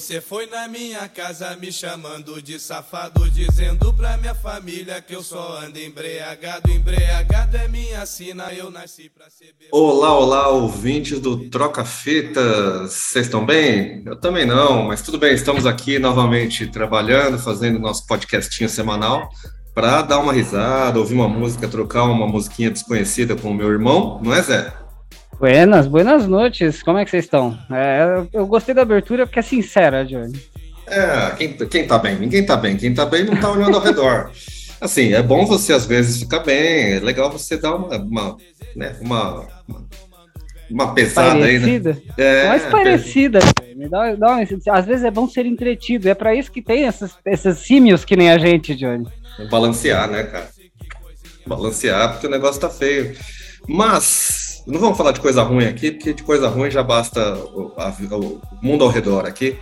Você foi na minha casa me chamando de safado, dizendo pra minha família que eu só ando embriagado. Embriagado é minha sina, eu nasci pra ser. Olá, olá, ouvintes do Troca Fitas. Vocês estão bem? Eu também não, mas tudo bem, estamos aqui novamente trabalhando, fazendo nosso podcastinho semanal para dar uma risada, ouvir uma música, trocar uma musiquinha desconhecida com o meu irmão, não é, Zé? Buenas, buenas noites. Como é que vocês estão? É, eu gostei da abertura porque é sincera, Johnny. É, quem, quem tá bem? Ninguém tá bem. Quem tá bem não tá olhando ao redor. Assim, é bom você às vezes ficar bem, é legal você dar uma, uma, né, uma, uma, uma pesada parecida. aí, né? É, Mais parecida. Me dá, dá uma, às vezes é bom ser entretido. É para isso que tem essas, esses símios que nem a gente, Johnny. Balancear, né, cara? Balancear, porque o negócio tá feio. Mas não vamos falar de coisa ruim aqui, porque de coisa ruim já basta o, a, o mundo ao redor aqui.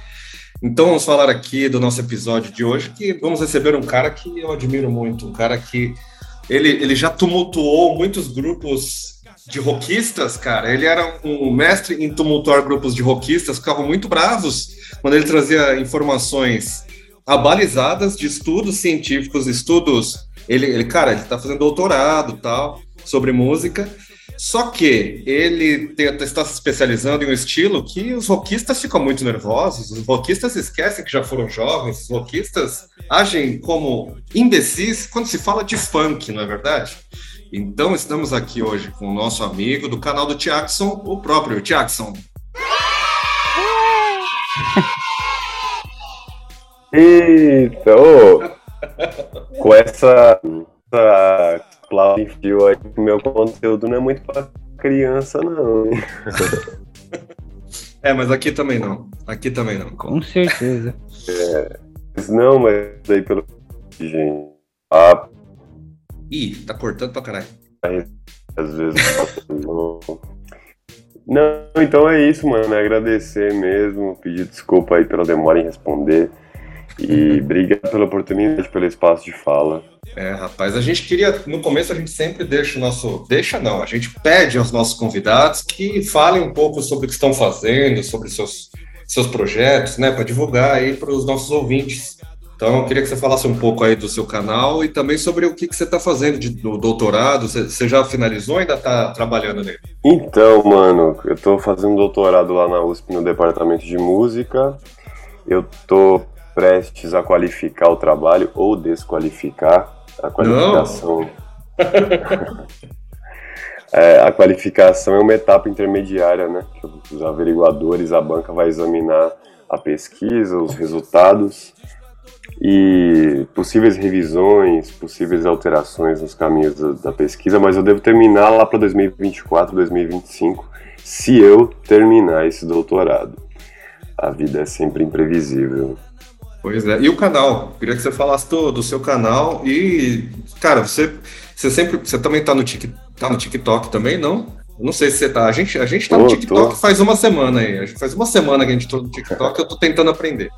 Então vamos falar aqui do nosso episódio de hoje, que vamos receber um cara que eu admiro muito, um cara que ele, ele já tumultuou muitos grupos de rockistas, cara. Ele era um mestre em tumultuar grupos de rockistas, ficavam muito bravos quando ele trazia informações abalizadas de estudos científicos, estudos. Ele, ele cara, ele está fazendo doutorado tal sobre música só que ele está se especializando em um estilo que os rockistas ficam muito nervosos, os rockistas esquecem que já foram jovens, os rockistas agem como imbecis quando se fala de funk, não é verdade? Então estamos aqui hoje com o nosso amigo do canal do Tiaxon, o próprio Tiaxon. Eita, oh, com essa, essa Cláudio enfiou aí que meu conteúdo não é muito pra criança, não. é, mas aqui também não. Aqui também não. Com certeza. É, não, mas aí pelo. Gente. Ah. Ih, tá cortando pra caralho. Às vezes. não. não, então é isso, mano. É agradecer mesmo, pedir desculpa aí pela demora em responder. E obrigado pela oportunidade, pelo espaço de fala. É, rapaz, a gente queria, no começo a gente sempre deixa o nosso, deixa não, a gente pede aos nossos convidados que falem um pouco sobre o que estão fazendo, sobre seus, seus projetos, né, para divulgar aí para os nossos ouvintes. Então, eu queria que você falasse um pouco aí do seu canal e também sobre o que, que você está fazendo de, do doutorado. Você, já finalizou ou ainda está trabalhando nele? Então, mano, eu estou fazendo doutorado lá na USP no departamento de música. Eu estou prestes a qualificar o trabalho ou desqualificar a qualificação. é, a qualificação é uma etapa intermediária, né? Que os averiguadores, a banca vai examinar a pesquisa, os resultados e possíveis revisões, possíveis alterações nos caminhos da, da pesquisa, mas eu devo terminar lá para 2024, 2025, se eu terminar esse doutorado. A vida é sempre imprevisível. Pois é. E o canal? Queria que você falasse do, do seu canal e, cara, você, você sempre. Você também tá no, tic, tá no TikTok também, não? Não sei se você tá. A gente, a gente tá no TikTok tô. faz uma semana aí. Faz uma semana que a gente tá no TikTok, eu tô tentando aprender.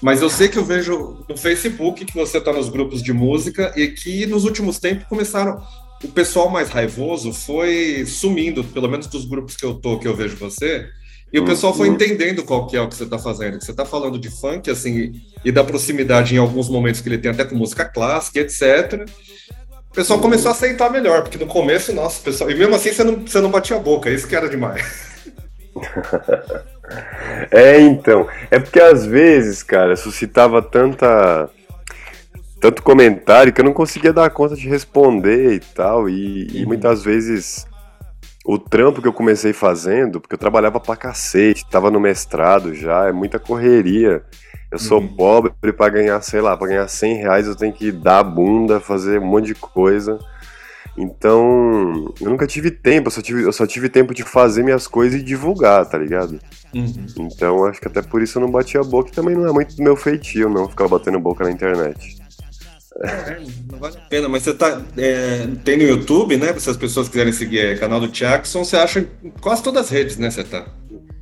Mas eu sei que eu vejo no Facebook que você tá nos grupos de música e que nos últimos tempos começaram. O pessoal mais raivoso foi sumindo, pelo menos dos grupos que eu tô, que eu vejo você e o pessoal foi entendendo qual que é o que você está fazendo. Que você está falando de funk, assim, e da proximidade em alguns momentos que ele tem até com música clássica, etc. O pessoal começou a aceitar melhor, porque no começo, nossa, pessoal. E mesmo assim você não, você não batia a boca, isso que era demais. é, então. É porque às vezes, cara, suscitava tanta. Tanto comentário que eu não conseguia dar conta de responder e tal. E, e uhum. muitas vezes o trampo que eu comecei fazendo, porque eu trabalhava pra cacete, tava no mestrado já, é muita correria. Eu sou uhum. pobre para ganhar, sei lá, para ganhar 100 reais eu tenho que dar a bunda, fazer um monte de coisa. Então, eu nunca tive tempo, eu só tive, eu só tive tempo de fazer minhas coisas e divulgar, tá ligado? Uhum. Então, acho que até por isso eu não bati a boca, e também não é muito do meu feitio, não, ficar batendo boca na internet. É, não vale a pena, mas você tá. É, tem no YouTube, né? Se as pessoas quiserem seguir é, canal do Jackson, você acha em quase todas as redes, né? Você tá?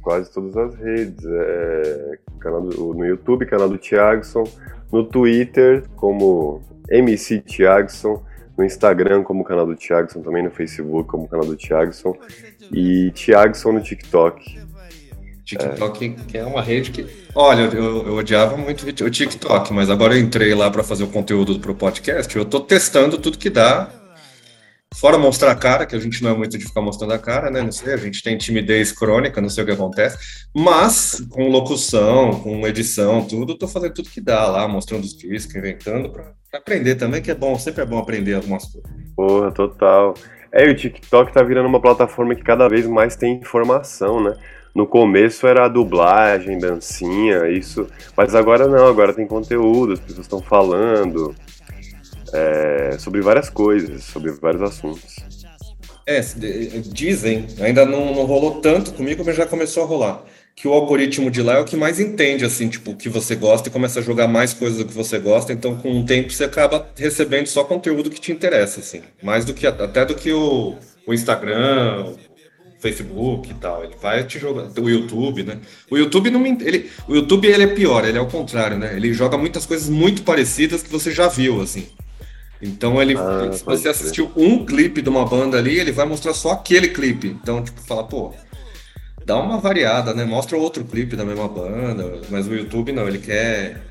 Quase todas as redes. É, canal do, no YouTube, canal do Tiagson, no Twitter, como MC Tiagson, no Instagram, como canal do Tiagson, também no Facebook, como canal do Tiagson, e Tiagson no TikTok. TikTok é. é uma rede que. Olha, eu, eu odiava muito o TikTok, mas agora eu entrei lá para fazer o conteúdo para o podcast. Eu estou testando tudo que dá. Fora mostrar a cara, que a gente não é muito de ficar mostrando a cara, né? Não sei, a gente tem timidez crônica, não sei o que acontece. Mas, com locução, com edição, tudo, tô fazendo tudo que dá lá, mostrando os discos, inventando, para aprender também, que é bom, sempre é bom aprender algumas coisas. Porra, total. É, o TikTok tá virando uma plataforma que cada vez mais tem informação, né? No começo era a dublagem, dancinha, isso. Mas agora não, agora tem conteúdo, as pessoas estão falando é, sobre várias coisas, sobre vários assuntos. É, dizem, ainda não, não rolou tanto comigo, mas já começou a rolar. Que o algoritmo de lá é o que mais entende, assim, tipo, o que você gosta e começa a jogar mais coisas do que você gosta. Então, com o tempo, você acaba recebendo só conteúdo que te interessa, assim. Mais do que, até do que o, o Instagram, Facebook e tal. Ele vai te jogar. O YouTube, né? O YouTube não me, ele, o YouTube ele é pior, ele é o contrário, né? Ele joga muitas coisas muito parecidas que você já viu, assim. Então ele, ah, se você assistiu um clipe de uma banda ali, ele vai mostrar só aquele clipe. Então, tipo, fala, pô, dá uma variada, né? Mostra outro clipe da mesma banda, mas o YouTube não, ele quer.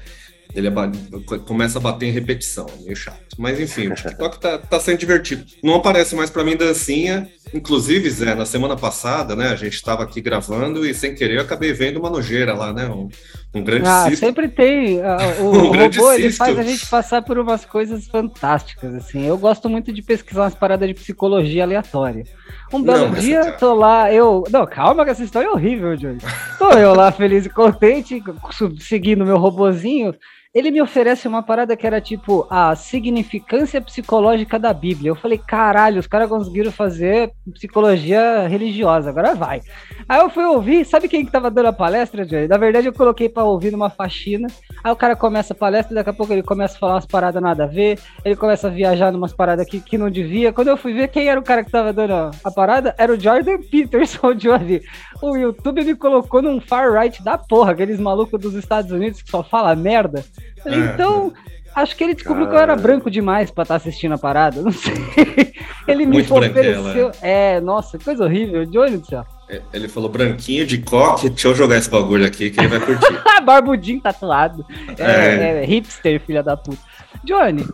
Ele é, começa a bater em repetição, meio chato. Mas enfim, o TikTok tá, tá sendo divertido. Não aparece mais para mim dancinha. Inclusive, Zé, na semana passada, né, a gente estava aqui gravando e sem querer eu acabei vendo uma nojeira lá, né? Um, um grande ah, cisto. sempre tem. Uh, o, um o robô ele faz a gente passar por umas coisas fantásticas, assim. Eu gosto muito de pesquisar umas paradas de psicologia aleatória. Um belo não, dia, tô lá, eu. Não, calma que essa história é horrível, Johnny. Tô eu lá feliz e contente, seguindo meu robozinho ele me oferece uma parada que era tipo a significância psicológica da Bíblia. Eu falei, caralho, os caras conseguiram fazer psicologia religiosa, agora vai. Aí eu fui ouvir, sabe quem que tava dando a palestra, Johnny? Na verdade, eu coloquei para ouvir numa faxina. Aí o cara começa a palestra, daqui a pouco ele começa a falar umas paradas nada a ver, ele começa a viajar numas paradas que, que não devia. Quando eu fui ver quem era o cara que tava dando a, parada, era o Jordan Peterson, Johnny. O YouTube me colocou num far right da porra, aqueles malucos dos Estados Unidos que só fala merda. É. Então, acho que ele descobriu Cara... que eu era branco demais pra estar tá assistindo a parada. Não sei. Ele me Muito ofereceu. É. é, nossa, coisa horrível. De olho do céu. É, ele falou branquinho de coque, deixa eu jogar esse bagulho aqui que ele vai curtir. Barbudinho tatuado. É, é. é, hipster, filha da puta. Johnny,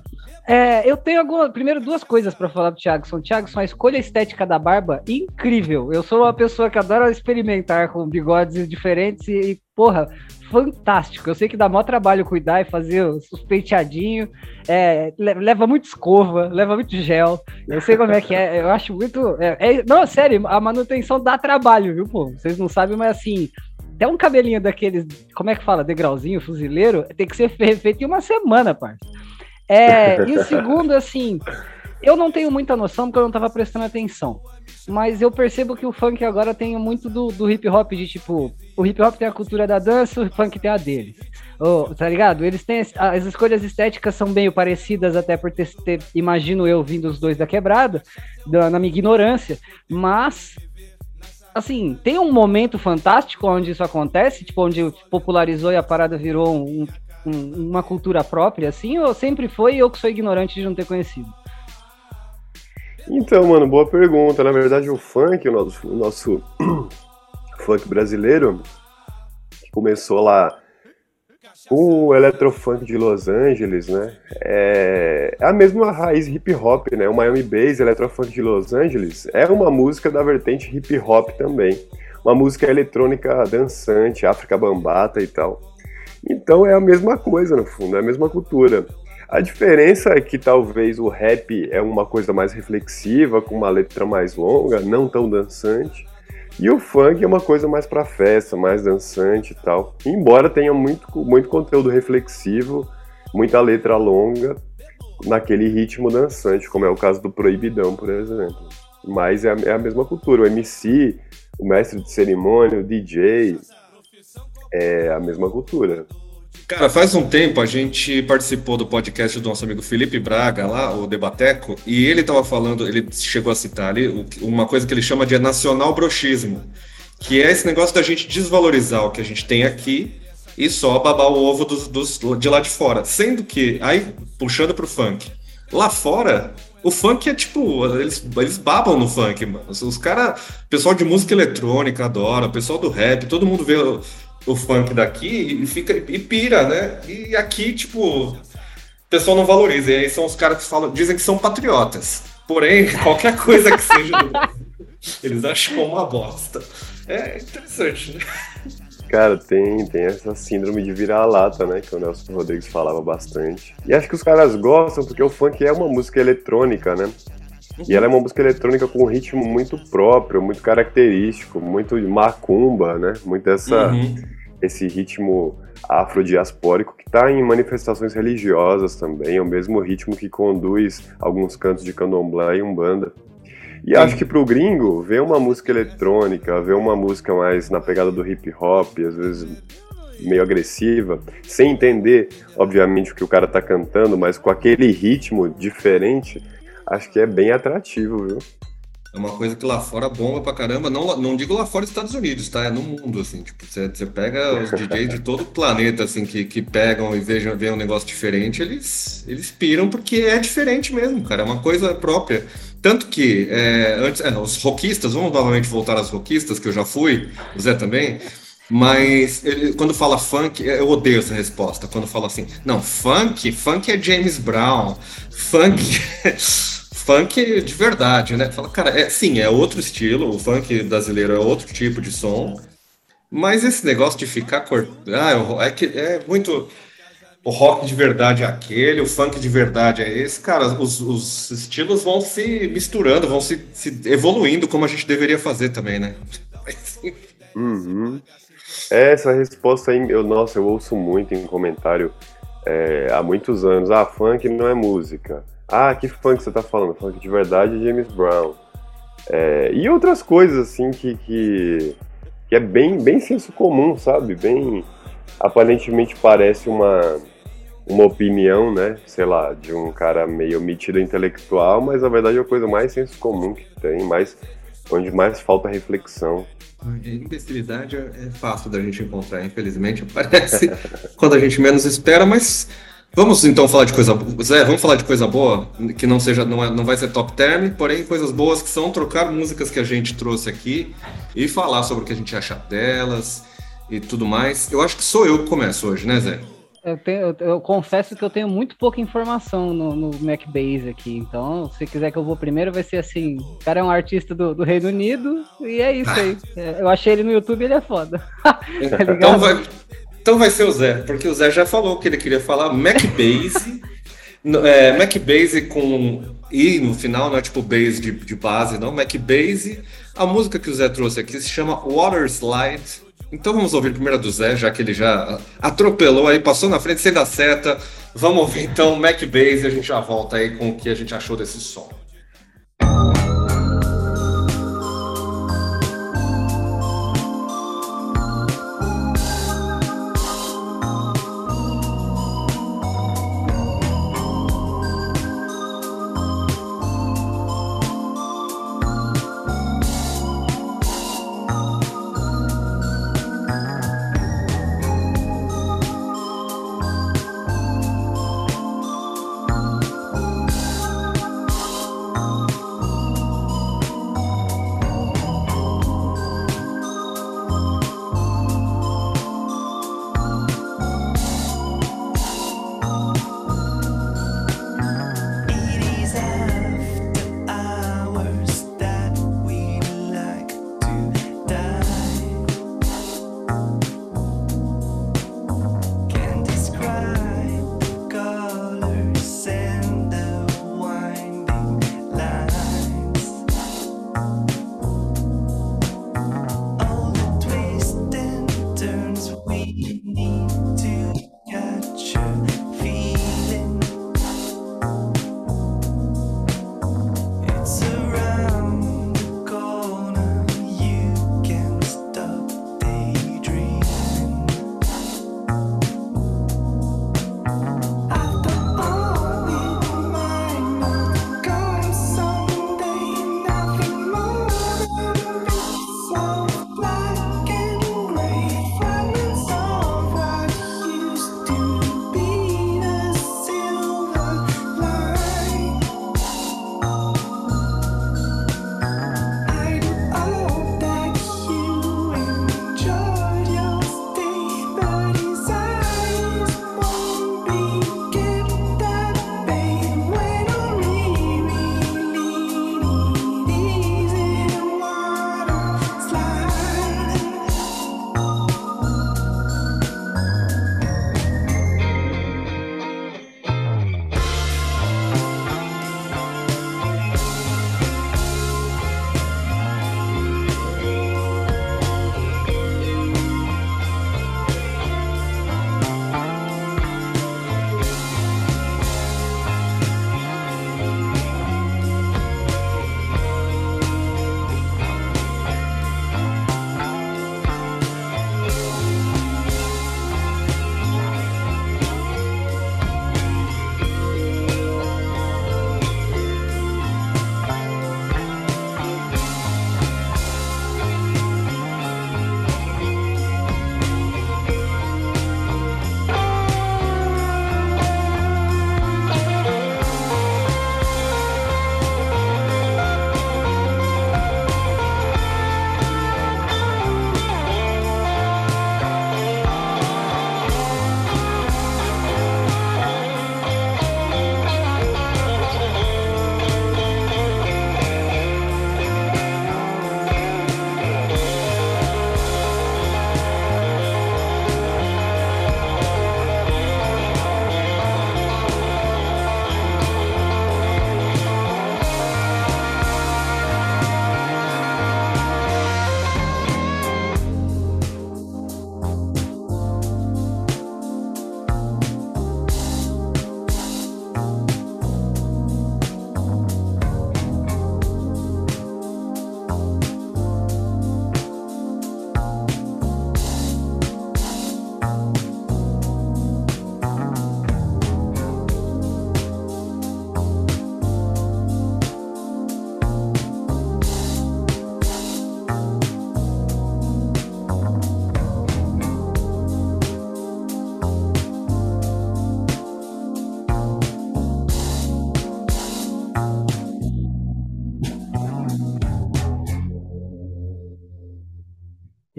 é, eu tenho alguma, primeiro duas coisas para falar pro Thiago. São Thiago, a escolha estética da barba incrível. Eu sou uma pessoa que adora experimentar com bigodes diferentes e, porra, fantástico. Eu sei que dá maior trabalho cuidar e fazer os, penteadinhos. É, leva muito escova, leva muito gel. Eu sei como é que é. Eu acho muito. É, é, não, sério, a manutenção dá trabalho, viu, pô? Vocês não sabem, mas assim. Até um cabelinho daqueles, como é que fala, degrauzinho, fuzileiro, tem que ser feito em uma semana, parça. É, e o segundo, assim, eu não tenho muita noção porque eu não estava prestando atenção. Mas eu percebo que o funk agora tem muito do, do hip hop, de tipo, o hip hop tem a cultura da dança, o funk tem a deles. Oh, tá ligado? Eles têm. As escolhas estéticas são meio parecidas, até por ter, ter imagino eu, vindo os dois da quebrada, da, na minha ignorância, mas. Assim, tem um momento fantástico onde isso acontece, tipo, onde popularizou e a parada virou um, um, uma cultura própria, assim, ou sempre foi eu que sou ignorante de não ter conhecido? Então, mano, boa pergunta. Na verdade, o funk, o nosso, o nosso funk brasileiro, que começou lá com o electrofunk de Los Angeles, né? É, é a mesma raiz hip hop, né? O Miami Bass, electrofunk de Los Angeles, é uma música da vertente hip hop também. Uma música eletrônica dançante, África Bambata e tal. Então é a mesma coisa, no fundo, é a mesma cultura. A diferença é que talvez o rap é uma coisa mais reflexiva, com uma letra mais longa, não tão dançante. E o funk é uma coisa mais para festa, mais dançante e tal. Embora tenha muito, muito conteúdo reflexivo, muita letra longa, naquele ritmo dançante, como é o caso do Proibidão, por exemplo. Mas é a, é a mesma cultura. O MC, o mestre de cerimônia, o DJ, é a mesma cultura. Cara, faz um tempo a gente participou do podcast do nosso amigo Felipe Braga, lá, o Debateco, e ele estava falando, ele chegou a citar ali uma coisa que ele chama de nacional brochismo, que é esse negócio da gente desvalorizar o que a gente tem aqui e só babar o ovo dos, dos de lá de fora. Sendo que, aí, puxando para o funk, Lá fora, o funk é tipo, eles, eles babam no funk, mano. Os caras, pessoal de música eletrônica adora, pessoal do rap, todo mundo vê o, funk daqui e fica e pira, né? E aqui, tipo, o pessoal não valoriza. E aí são os caras que falam, dizem que são patriotas. Porém, qualquer coisa que seja eles acham uma bosta. É interessante, né? Cara, tem, tem essa síndrome de virar-lata, né? Que o Nelson Rodrigues falava bastante. E acho que os caras gostam porque o funk é uma música eletrônica, né? E ela é uma música eletrônica com um ritmo muito próprio, muito característico, muito macumba, né? Muito essa, uhum. esse ritmo afrodiaspórico que está em manifestações religiosas também, é o mesmo ritmo que conduz alguns cantos de candomblé e umbanda. E acho que pro gringo, ver uma música eletrônica, ver uma música mais na pegada do hip hop, às vezes meio agressiva, sem entender, obviamente, o que o cara tá cantando, mas com aquele ritmo diferente, acho que é bem atrativo, viu? É uma coisa que lá fora bomba pra caramba. Não, não digo lá fora dos Estados Unidos, tá? É no mundo, assim. Tipo, você, pega os DJs de todo o planeta, assim, que, que pegam e vejam, veem um negócio diferente, eles, eles piram porque é diferente mesmo, cara. É uma coisa própria. Tanto que, é, antes, é, os rockistas, vamos novamente voltar às rockistas, que eu já fui, o Zé também, mas ele, quando fala funk, eu odeio essa resposta. Quando fala assim, não, funk, funk é James Brown, funk, funk de verdade, né? Fala, cara, é, sim, é outro estilo, o funk brasileiro é outro tipo de som, mas esse negócio de ficar cortando, ah, é, que, é muito o rock de verdade é aquele, o funk de verdade é esse. Cara, os, os estilos vão se misturando, vão se, se, evoluindo como a gente deveria fazer também, né? Uhum. É, essa resposta aí, eu, nossa, eu ouço muito em comentário é, há muitos anos. Ah, funk não é música. Ah, que funk você tá falando? Funk de verdade é James Brown. É, e outras coisas assim que, que, que é bem, bem senso comum, sabe? Bem. Aparentemente parece uma uma opinião, né, sei lá, de um cara meio metido intelectual, mas na verdade é a coisa mais senso comum que tem, mais, onde mais falta reflexão. Imbecilidade é fácil da gente encontrar, infelizmente, aparece quando a gente menos espera, mas vamos então falar de coisa boa. Zé, vamos falar de coisa boa, que não seja, não, é, não vai ser top term, porém coisas boas que são trocar músicas que a gente trouxe aqui e falar sobre o que a gente acha delas e tudo mais. Eu acho que sou eu que começo hoje, né, Zé? Eu, tenho, eu, eu, confesso que eu tenho muito pouca informação no, no Macbase aqui, então se quiser que eu vou primeiro, vai ser assim: o cara é um artista do, do Reino Unido e é isso aí. É, eu achei ele no YouTube ele é foda. tá então, vai, então vai ser o Zé, porque o Zé já falou que ele queria falar Macbase. é, Macbase com I no final, não é tipo base de, de base, não. Macbase. A música que o Zé trouxe aqui se chama Water Slide então vamos ouvir primeiro do Zé, já que ele já atropelou aí, passou na frente sem dar seta. Vamos ouvir então Mac Bass e a gente já volta aí com o que a gente achou desse som.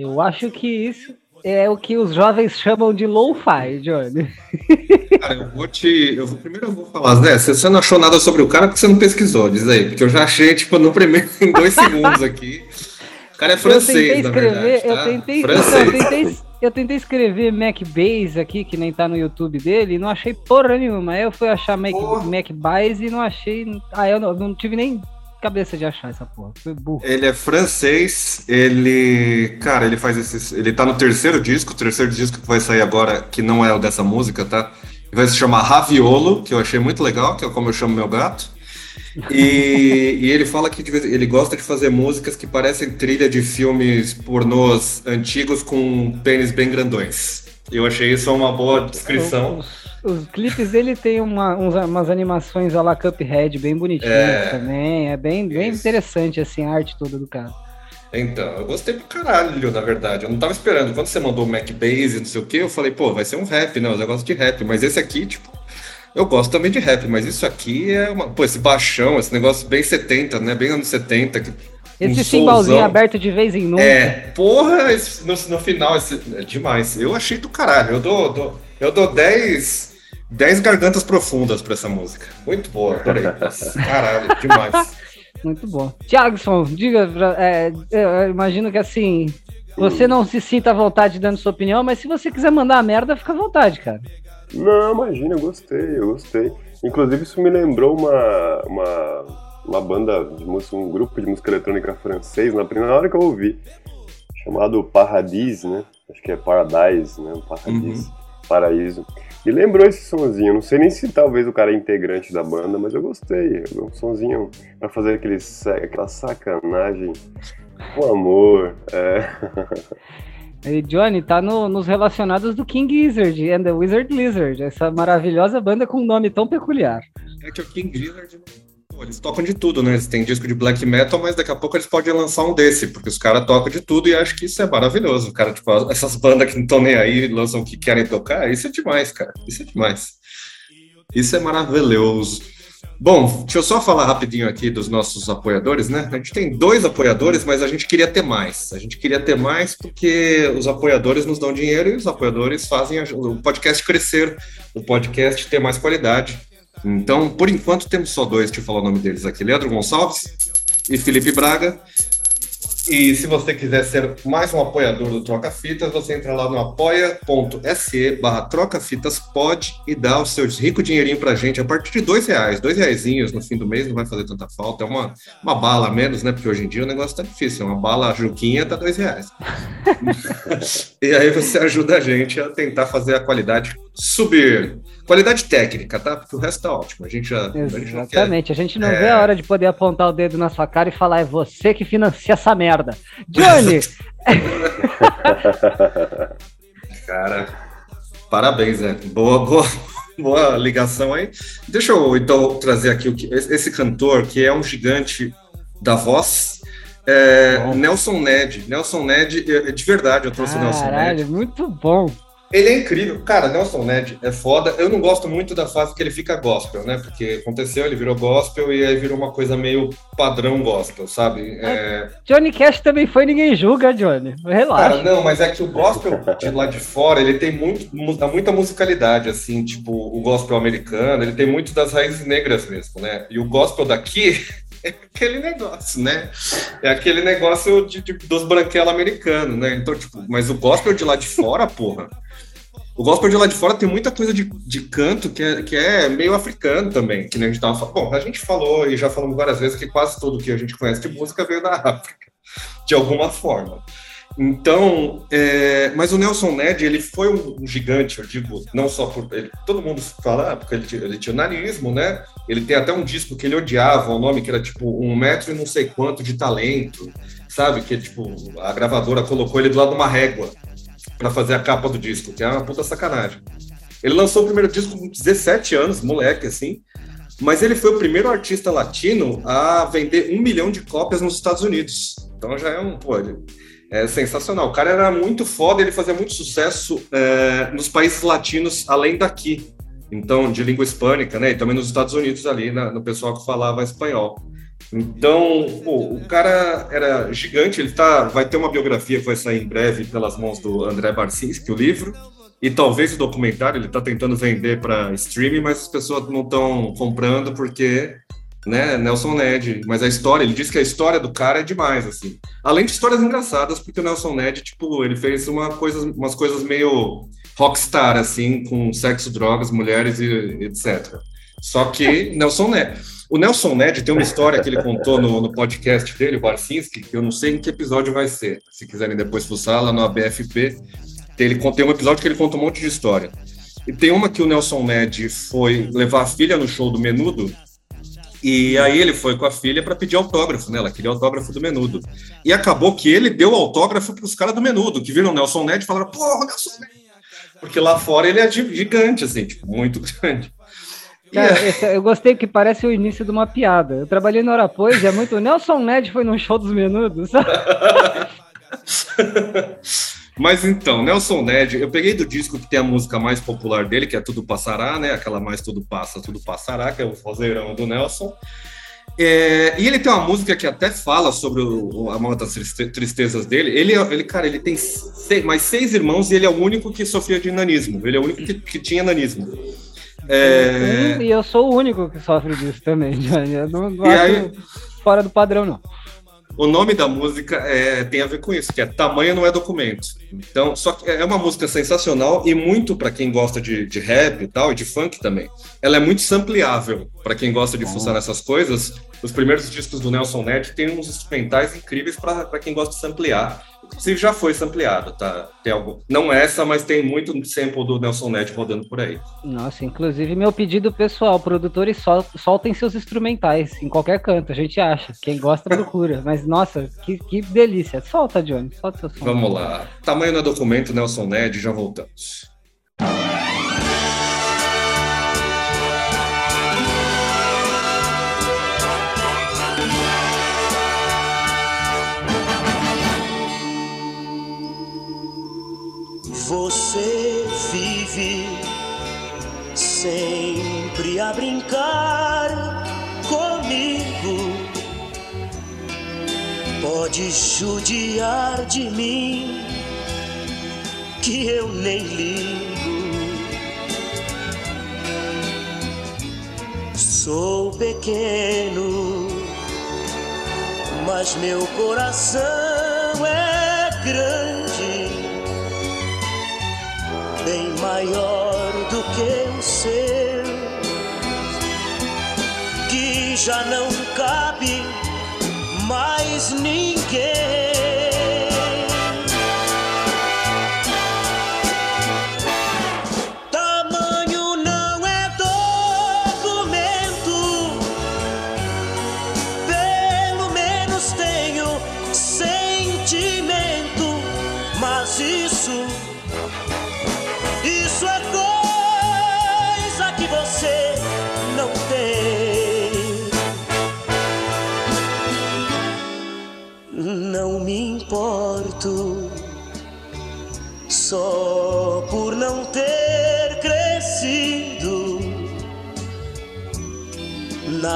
Eu acho que isso é o que os jovens chamam de lo-fi, Johnny. Cara, eu vou te. Eu vou, primeiro eu vou falar, né? Se você não achou nada sobre o cara, porque você não pesquisou, diz aí. Porque eu já achei, tipo, no primeiro, em dois segundos aqui. O cara é francês, eu tentei escrever, verdade, tá? eu, tentei, francês. eu tentei, eu tentei escrever Macbase aqui, que nem tá no YouTube dele, e não achei porra nenhuma. Aí eu fui achar Mac, Macbase e não achei. Ah, eu não, não tive nem cabeça de achar essa porra. Foi burro. Ele é francês, ele. Cara, ele faz esses. Ele tá no terceiro disco, o terceiro disco que vai sair agora, que não é o dessa música, tá? Vai se chamar Raviolo, que eu achei muito legal, que é como eu chamo meu gato. E, e, ele fala que ele gosta de fazer músicas que parecem trilha de filmes pornôs antigos com pênis bem grandões. Eu achei isso uma boa descrição. Os, clipes dele tem uma, uns, umas animações a la Cuphead bem bonitinhas é, também. É bem, bem interessante assim, a arte toda do cara. Então, eu gostei pro caralho, na verdade. Eu não tava esperando. Quando você mandou o Macbase, não sei o que, eu falei, pô, vai ser um rap, né? Eu gosto de rap. Mas esse aqui, tipo, eu gosto também de rap, mas isso aqui é uma. Pô, esse baixão, esse negócio bem 70, né? Bem anos 70. Que, esse um aberto de vez em nunca. É, porra, esse, no, no final, esse, é demais. Eu achei do caralho. Eu dou, dou, eu dou 10, 10 gargantas profundas pra essa música. Muito boa, adorei. caralho, demais. Muito bom. Tiagson, diga, é, eu imagino que assim, você não se sinta à vontade dando sua opinião, mas se você quiser mandar a merda, fica à vontade, cara. Não, imagina, eu gostei, eu gostei. Inclusive, isso me lembrou uma, uma, uma banda de música, um grupo de música eletrônica francês, na primeira hora que eu ouvi, chamado Paradis, né? Acho que é Paradise, né? Paradis, uhum. Paraíso. Me lembrou esse sonzinho, não sei nem se talvez o cara é integrante da banda, mas eu gostei. Um sonzinho pra fazer aquele, aquela sacanagem com amor. É. E Johnny tá no, nos relacionados do King Gizzard and the Wizard Lizard, essa maravilhosa banda com um nome tão peculiar. É que o King Gizzard, eles tocam de tudo, né? Eles têm disco de black metal, mas daqui a pouco eles podem lançar um desse, porque os caras tocam de tudo e acho que isso é maravilhoso. Cara, tipo, essas bandas que não estão nem aí, lançam o que querem tocar, isso é demais, cara. Isso é demais. Isso é maravilhoso. Bom, deixa eu só falar rapidinho aqui dos nossos apoiadores, né? A gente tem dois apoiadores, mas a gente queria ter mais. A gente queria ter mais porque os apoiadores nos dão dinheiro e os apoiadores fazem o podcast crescer, o podcast ter mais qualidade. Então, por enquanto, temos só dois, deixa eu falar o nome deles aqui: Leandro Gonçalves e Felipe Braga. E se você quiser ser mais um apoiador do Troca Fitas, você entra lá no apoia.se barra trocafitaspod e dá o seu rico dinheirinho pra gente a partir de dois reais, dois reaisinhos no fim do mês, não vai fazer tanta falta, é uma, uma bala a menos, né? Porque hoje em dia o negócio tá difícil, uma bala juquinha tá dois reais. e aí você ajuda a gente a tentar fazer a qualidade subir. Qualidade técnica, tá? Porque o resto tá ótimo. A gente já. Exatamente. A gente não, a gente não é... vê a hora de poder apontar o dedo na sua cara e falar: é você que financia essa merda. Johnny! cara, parabéns, né? Boa, boa, boa ligação aí. Deixa eu então trazer aqui o que, esse cantor que é um gigante da voz. É, Nelson Ned. Nelson Ned, é, de verdade, eu trouxe Caralho, o Nelson Ned. muito bom. Ele é incrível. Cara, Nelson Ned é foda. Eu não gosto muito da fase que ele fica gospel, né? Porque aconteceu, ele virou gospel e aí virou uma coisa meio padrão gospel, sabe? É... Johnny Cash também foi, ninguém julga, Johnny. Relaxa. Cara, não, mas é que o gospel de lá de fora, ele tem muito, muita musicalidade, assim, tipo, o gospel americano, ele tem muito das raízes negras mesmo, né? E o gospel daqui é aquele negócio, né? É aquele negócio de, de dos branquelos americanos, né? Então, tipo, mas o gospel de lá de fora, porra, o gospel de lá de fora tem muita coisa de, de canto que é, que é meio africano também, que nem a gente tava. Bom, a gente falou e já falamos várias vezes que quase tudo que a gente conhece de música veio da África, de alguma forma. Então, é, mas o Nelson Ned, ele foi um gigante, eu digo, não só por ele, todo mundo fala, ah, porque ele, ele tinha nanismo, né? Ele tem até um disco que ele odiava, o um nome que era tipo um metro e não sei quanto de talento, sabe? Que tipo, a gravadora colocou ele do lado de uma régua para fazer a capa do disco, que é uma puta sacanagem. Ele lançou o primeiro disco com 17 anos, moleque, assim, mas ele foi o primeiro artista latino a vender um milhão de cópias nos Estados Unidos. Então já é um, pô, ele, é sensacional. O cara era muito foda, ele fazia muito sucesso é, nos países latinos, além daqui. Então, de língua hispânica, né? E também nos Estados Unidos ali, na, no pessoal que falava espanhol. Então, pô, o cara era gigante, ele tá, vai ter uma biografia que vai sair em breve pelas mãos do André Barcinski, o livro, e talvez o documentário ele está tentando vender para streaming, mas as pessoas não estão comprando porque, né, Nelson Ned. Mas a história, ele diz que a história do cara é demais, assim. Além de histórias engraçadas, porque o Nelson Ned, tipo, ele fez uma coisa, umas coisas meio rockstar, assim, com sexo, drogas, mulheres e etc. Só que Nelson Ned. O Nelson Ned tem uma história que ele contou no, no podcast dele, o Barcinski, que eu não sei em que episódio vai ser. Se quiserem depois fuçar lá no ABFP, ele tem um episódio que ele conta um monte de história. E tem uma que o Nelson Ned foi levar a filha no show do Menudo, e aí ele foi com a filha para pedir autógrafo, né? Ela queria autógrafo do Menudo. E acabou que ele deu autógrafo para os caras do Menudo, que viram o Nelson Ned e falaram: porra, Nelson Ned. Porque lá fora ele é gigante, assim, tipo, muito grande. Cara, esse, eu gostei que parece o início de uma piada. Eu trabalhei no Hora Pois é muito. Nelson Ned foi num show dos menudos. Mas então, Nelson Ned, eu peguei do disco que tem a música mais popular dele, que é Tudo Passará, né? Aquela mais Tudo Passa, Tudo Passará, que é o vozeirão do Nelson. É, e ele tem uma música que até fala sobre o, a uma das tristezas dele. Ele, ele cara, ele tem seis, mais seis irmãos e ele é o único que sofria de nanismo. Ele é o único que, que tinha nanismo. É... E eu sou o único que sofre disso também, Johnny. Eu não, não aí... fora do padrão, não. O nome da música é, tem a ver com isso, que é Tamanho Não É Documento. Então, só que é uma música sensacional e muito para quem gosta de, de rap e tal, e de funk também. Ela é muito sampleável para quem gosta de fuçar nessas coisas. Os primeiros discos do Nelson Ned têm uns instrumentais incríveis para quem gosta de samplear. Inclusive já foi sampleado, tá? Tem algo, não essa, mas tem muito sample do Nelson Ned rodando por aí. Nossa, inclusive meu pedido pessoal, produtores sol, soltem seus instrumentais em qualquer canto, a gente acha. Quem gosta procura. mas nossa, que, que delícia. Solta, Johnny, solta seu som. Vamos lá. Tamanho no documento, Nelson Ned, já voltamos. Vive sempre a brincar comigo. Pode judiar de mim, que eu nem ligo. Sou pequeno, mas meu coração é grande maior do que o seu, que já não cabe mais ninguém.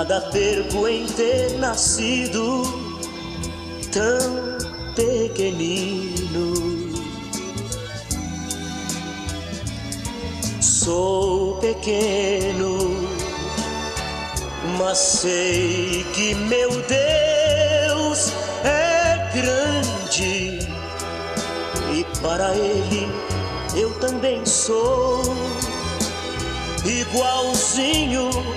Nada perco em ter nascido tão pequenino. Sou pequeno, mas sei que meu Deus é grande e para Ele eu também sou igualzinho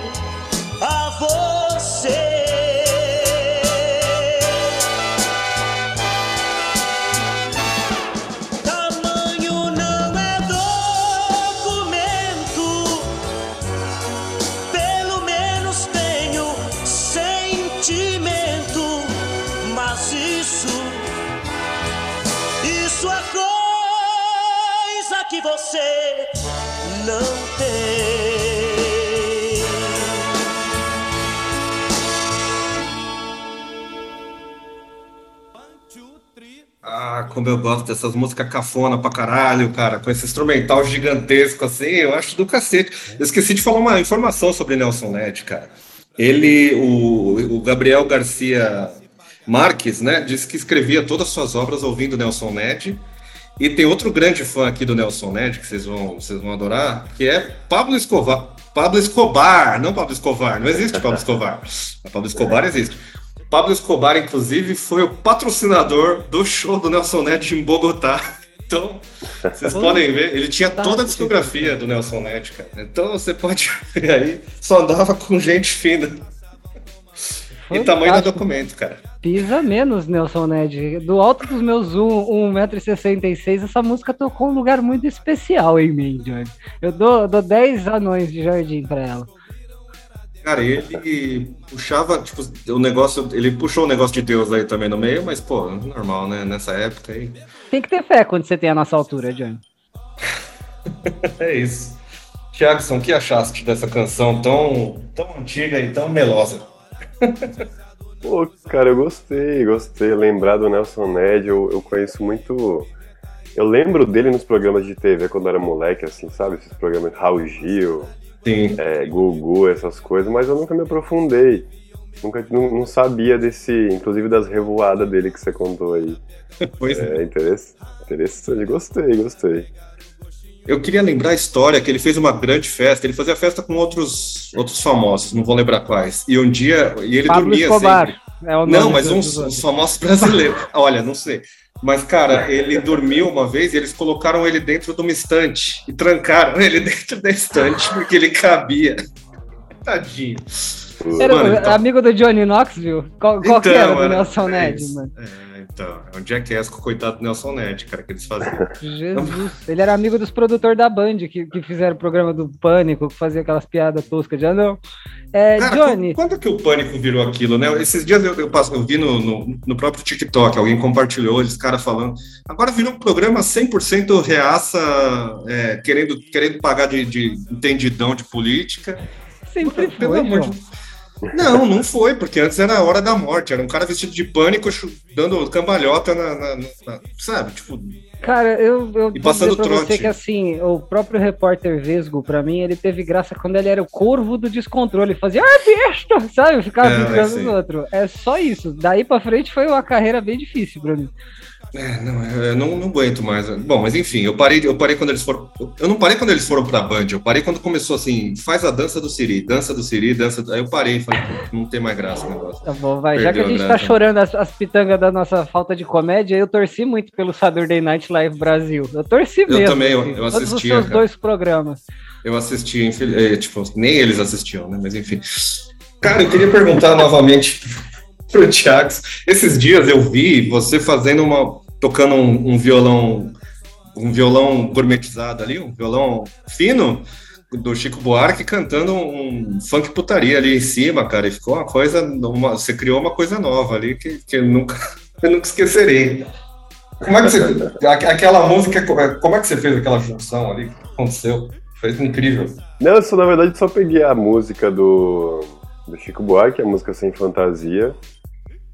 você não tem. Ah, como eu gosto dessas músicas cafona pra caralho, cara, com esse instrumental gigantesco assim, eu acho do cacete. Eu esqueci de falar uma informação sobre Nelson Ned, cara. ele, o, o Gabriel Garcia Marques, né, disse que escrevia todas as suas obras ouvindo Nelson Ned. E tem outro grande fã aqui do Nelson Ned, que vocês vão, vocês vão adorar, que é Pablo Escobar. Pablo Escobar, não Pablo Escobar, não existe Pablo Escobar. Pablo Escobar existe. Pablo Escobar, inclusive, foi o patrocinador do show do Nelson Ned em Bogotá. Então, vocês podem ver, ele tinha toda a discografia do Nelson Ned, cara. Então você pode ver aí, só andava com gente fina. E tamanho do documento, cara. Pisa menos, Nelson Ned. Do alto dos meus 1,66m, essa música tocou um lugar muito especial em mim, Johnny. Eu dou, dou 10 anões de jardim pra ela. Cara, ele puxava, tipo, o negócio, ele puxou o negócio de Deus aí também no meio, mas, pô, normal, né? Nessa época aí. Tem que ter fé quando você tem a nossa altura, Johnny. é isso. Tiagson, o que achaste dessa canção tão, tão antiga e tão melosa? Pô, cara, eu gostei, gostei. Lembrar do Nelson Ned, eu, eu conheço muito. Eu lembro dele nos programas de TV quando eu era moleque, assim, sabe? Esses programas Raul Gil, Sim. É, Gugu, essas coisas, mas eu nunca me aprofundei. Nunca não, não, sabia desse, inclusive das revoadas dele que você contou aí. Pois é. é. Interessante, interessante, gostei, gostei. Eu queria lembrar a história que ele fez uma grande festa. Ele fazia festa com outros, outros famosos, não vou lembrar quais. E um dia, e ele Pablo dormia Escobar. sempre. É não, mas uns, uns famosos brasileiros. Olha, não sei. Mas, cara, ele dormiu uma vez e eles colocaram ele dentro de uma estante e trancaram ele dentro da estante porque ele cabia. Tadinho. Era mano, então... amigo do Johnny Knoxville? Qual, qual então, era do Nelson é Ned, mano? É, então, é um jackass com o coitado do Nelson Ned, cara, que eles faziam. Jesus, ele era amigo dos produtores da Band, que, que fizeram o programa do Pânico, que fazia aquelas piadas toscas de não. É, cara, Johnny... Quando que o Pânico virou aquilo, né? Esses dias eu, eu, eu vi no, no, no, próprio TikTok, alguém compartilhou, eles caras falando, agora virou um programa 100% reaça, é, querendo, querendo pagar de, de entendidão de política. Sempre Pelo foi, amor de não, não foi, porque antes era a hora da morte. Era um cara vestido de pânico, dando cambalhota na, na, na sabe? Tipo. Cara, eu, eu e passando pra trote. você que assim, o próprio repórter Vesgo, pra mim, ele teve graça quando ele era o corvo do descontrole, fazia ah, besta, sabe? Ficava é, brincando os outros. É só isso. Daí pra frente foi uma carreira bem difícil pra mim. É, não, eu não, não aguento mais. Bom, mas enfim, eu parei, eu parei quando eles foram. Eu não parei quando eles foram pra Band, eu parei quando começou assim, faz a dança do Siri, dança do Siri, dança. Aí eu parei e falei, não tem mais graça o negócio. Tá bom, vai. Perdeu Já que a gente a tá chorando as, as pitangas da nossa falta de comédia, eu torci muito pelo Saturday Night Live Brasil. Eu torci mesmo. Eu também, eu, eu assistia. Todos os seus cara. dois programas. Eu assisti, é, tipo, nem eles assistiam, né? Mas enfim. Cara, eu queria perguntar novamente pro Thiago. Esses dias eu vi você fazendo uma tocando um, um violão, um violão gourmetizado ali, um violão fino do Chico Buarque cantando um funk putaria ali em cima, cara, e ficou uma coisa, uma, você criou uma coisa nova ali que, que eu nunca, eu nunca esquecerei. Como é que você, aquela música, como é que você fez aquela junção ali? O que aconteceu? Foi incrível. Não, eu só, na verdade só peguei a música do, do Chico Buarque, a música Sem Fantasia,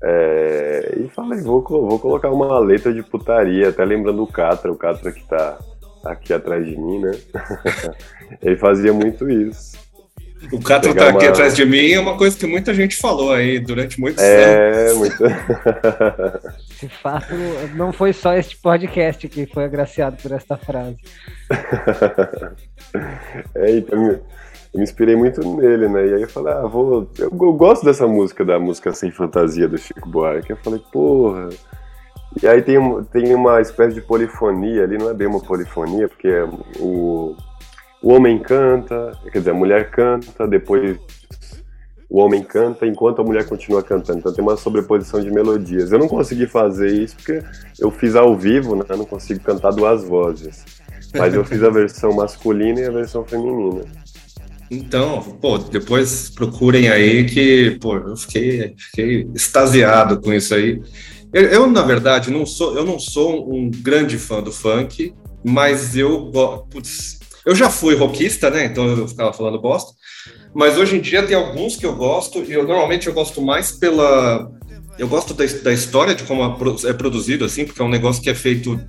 é, e falei, vou, vou colocar uma letra de putaria, até lembrando o Catra, o Catra que tá aqui atrás de mim, né? Ele fazia muito isso. O Catra tá aqui atrás de mim é uma coisa que muita gente falou aí durante muitos é, anos. Muito... de fato, não foi só este podcast que foi agraciado por esta frase. é, então, eu me inspirei muito nele, né? E aí eu falei, ah, vou. Eu, eu, gosto dessa música, da música Sem Fantasia do Chico Buarque. Eu falei, porra. E aí tem, tem uma espécie de polifonia ali, não é bem uma polifonia, porque é o, o homem canta, quer dizer, a mulher canta, depois o homem canta enquanto a mulher continua cantando. Então tem uma sobreposição de melodias. Eu não consegui fazer isso porque eu fiz ao vivo, né? Eu não consigo cantar duas vozes. Mas eu fiz a versão masculina e a versão feminina. Então, pô, depois procurem aí que, pô, eu fiquei, fiquei extasiado com isso aí. Eu, eu, na verdade, não sou, eu não sou um grande fã do funk, mas eu, putz, eu já fui rockista, né? Então eu ficava falando bosta. Mas hoje em dia tem alguns que eu gosto, e eu normalmente eu gosto mais pela. Eu gosto da, da história de como é produzido, assim, porque é um negócio que é feito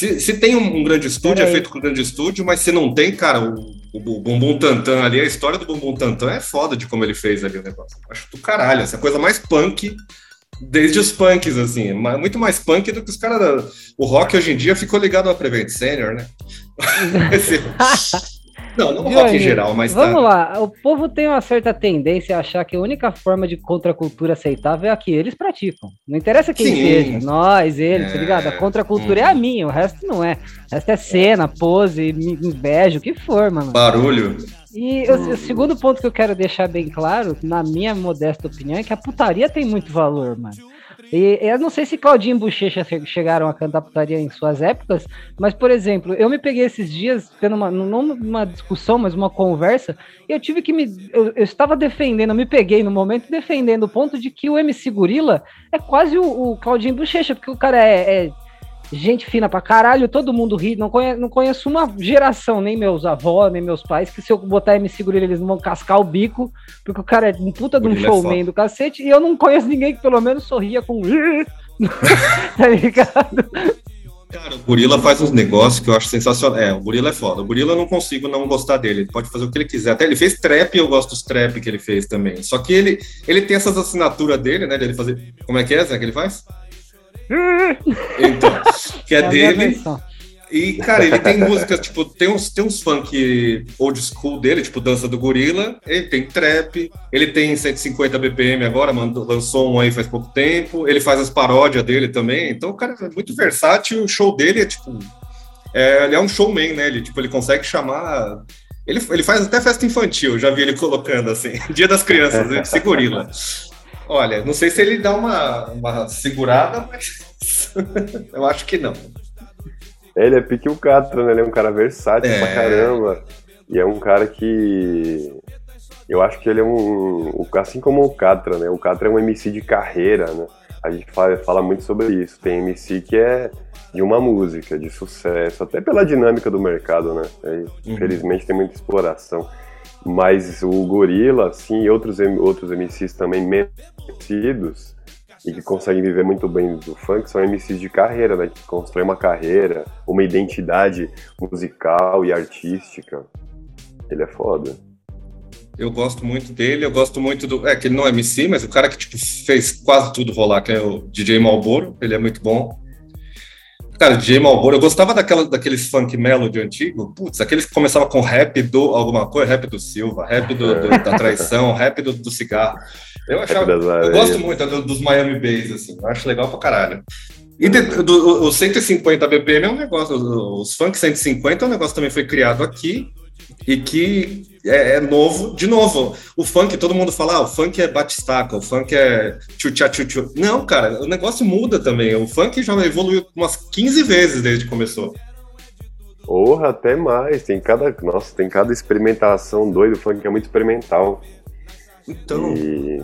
se, se tem um, um grande estúdio, é feito com um grande estúdio, mas se não tem, cara, o, o, o Bumbum Tantan ali, a história do Bumbum Tantan é foda de como ele fez ali o negócio. Acho do caralho, essa coisa mais punk desde os punks, assim, muito mais punk do que os caras. O rock hoje em dia ficou ligado ao Prevent Senior, né? Não, não rock em geral, mas. Vamos tá. lá, o povo tem uma certa tendência a achar que a única forma de contracultura aceitável é a que eles praticam. Não interessa quem Sim. seja, nós, eles, é... tá ligado? A é, contracultura hum. é a minha, o resto não é. O resto é cena, pose, inveja, o que for, mano. Barulho. E o, o, segundo ponto que eu quero deixar bem claro, na minha modesta opinião, é que a putaria tem muito valor, mano. E eu não sei se Claudinho e Bochecha chegaram a cantar putaria em suas épocas, mas, por exemplo, eu me peguei esses dias tendo uma, não uma discussão, mas uma conversa, e eu tive que me. Eu, eu, estava defendendo, eu me peguei no momento defendendo o ponto de que o MC Gorila é quase o, o Claudinho Bochecha, porque o cara é, é gente fina pra caralho, todo mundo ri. Não, conhe, não conheço uma geração, nem meus avós, nem meus pais, que se eu botar MC Gorila, eles não vão cascar o bico, porque o cara é um puta de um é showman é do cacete, e eu não conheço ninguém que pelo menos sorria com. tá ligado? Cara, o Gorila faz uns negócios que eu acho sensacional. É, o Gorila é foda. O Gorila eu não consigo não gostar dele. Ele pode fazer o que ele quiser. Até ele fez trap, eu gosto dos trap que ele fez também. Só que ele, ele tem essas assinaturas dele, né? Dele fazer. Como é que é, Zé, que ele faz? Então, que é, é dele. E, cara, ele tem músicas, tipo, tem uns, tem uns funk old school dele, tipo Dança do Gorila, ele tem trap, ele tem 150 BPM agora, mandou, lançou um aí faz pouco tempo, ele faz as paródias dele também, então o cara é muito versátil, o show dele é, tipo, é, ele é um showman, né, ele, tipo, ele consegue chamar... Ele, ele faz até festa infantil, já vi ele colocando, assim, Dia das Crianças, né, de gorila. Olha, não sei se ele dá uma, uma segurada, mas eu acho que não. Ele é pique o Catra, né? Ele é um cara versátil é... pra caramba. E é um cara que. Eu acho que ele é um. Assim como o Catra, né? O Catra é um MC de carreira, né? A gente fala, fala muito sobre isso. Tem MC que é de uma música, de sucesso, até pela dinâmica do mercado, né? É, uhum. Infelizmente tem muita exploração. Mas o Gorila, assim, e outros, outros MCs também merecidos e que conseguem viver muito bem do funk são MCs de carreira, né? Que constroem uma carreira, uma identidade musical e artística. Ele é foda. Eu gosto muito dele, eu gosto muito do. É, que ele não é MC, mas o cara que tipo, fez quase tudo rolar, que é o DJ Malboro, ele é muito bom. Cara, DJ Malboro, eu gostava daquela, daqueles funk melody antigo, putz, aqueles que começavam com rap do alguma coisa, rap do Silva, rap do, do, da traição, rap do, do cigarro. Eu achava, eu gosto muito do, dos Miami Bass, assim, eu acho legal pra caralho. E de, do, o 150 BPM é um negócio, os funk 150 é um negócio que também foi criado aqui e que é, é, novo. De novo, o funk, todo mundo fala, ah, o funk é batistaca, o funk é tchutchá tchutchu. Não, cara, o negócio muda também. O funk já evoluiu umas 15 vezes desde que começou. Porra, até mais. Tem cada. Nossa, tem cada experimentação doida. O funk é muito experimental. Então. E...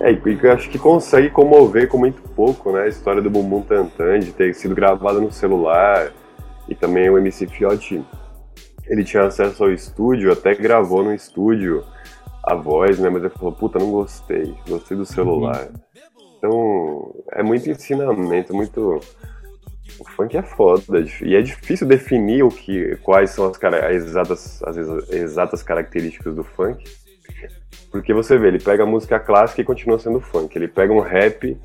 É, e eu acho que consegue comover com muito pouco, né? A história do Bumbum Tantan, de ter sido gravada no celular. E também o MC Fiote ele tinha acesso ao estúdio, até gravou no estúdio a voz, né? Mas ele falou, puta, não gostei, gostei do celular. Então, é muito ensinamento, muito. O funk é foda, e é difícil definir o que, quais são as, as, exatas, as exatas características do funk. Porque você vê, ele pega a música clássica e continua sendo funk. Ele pega um rap,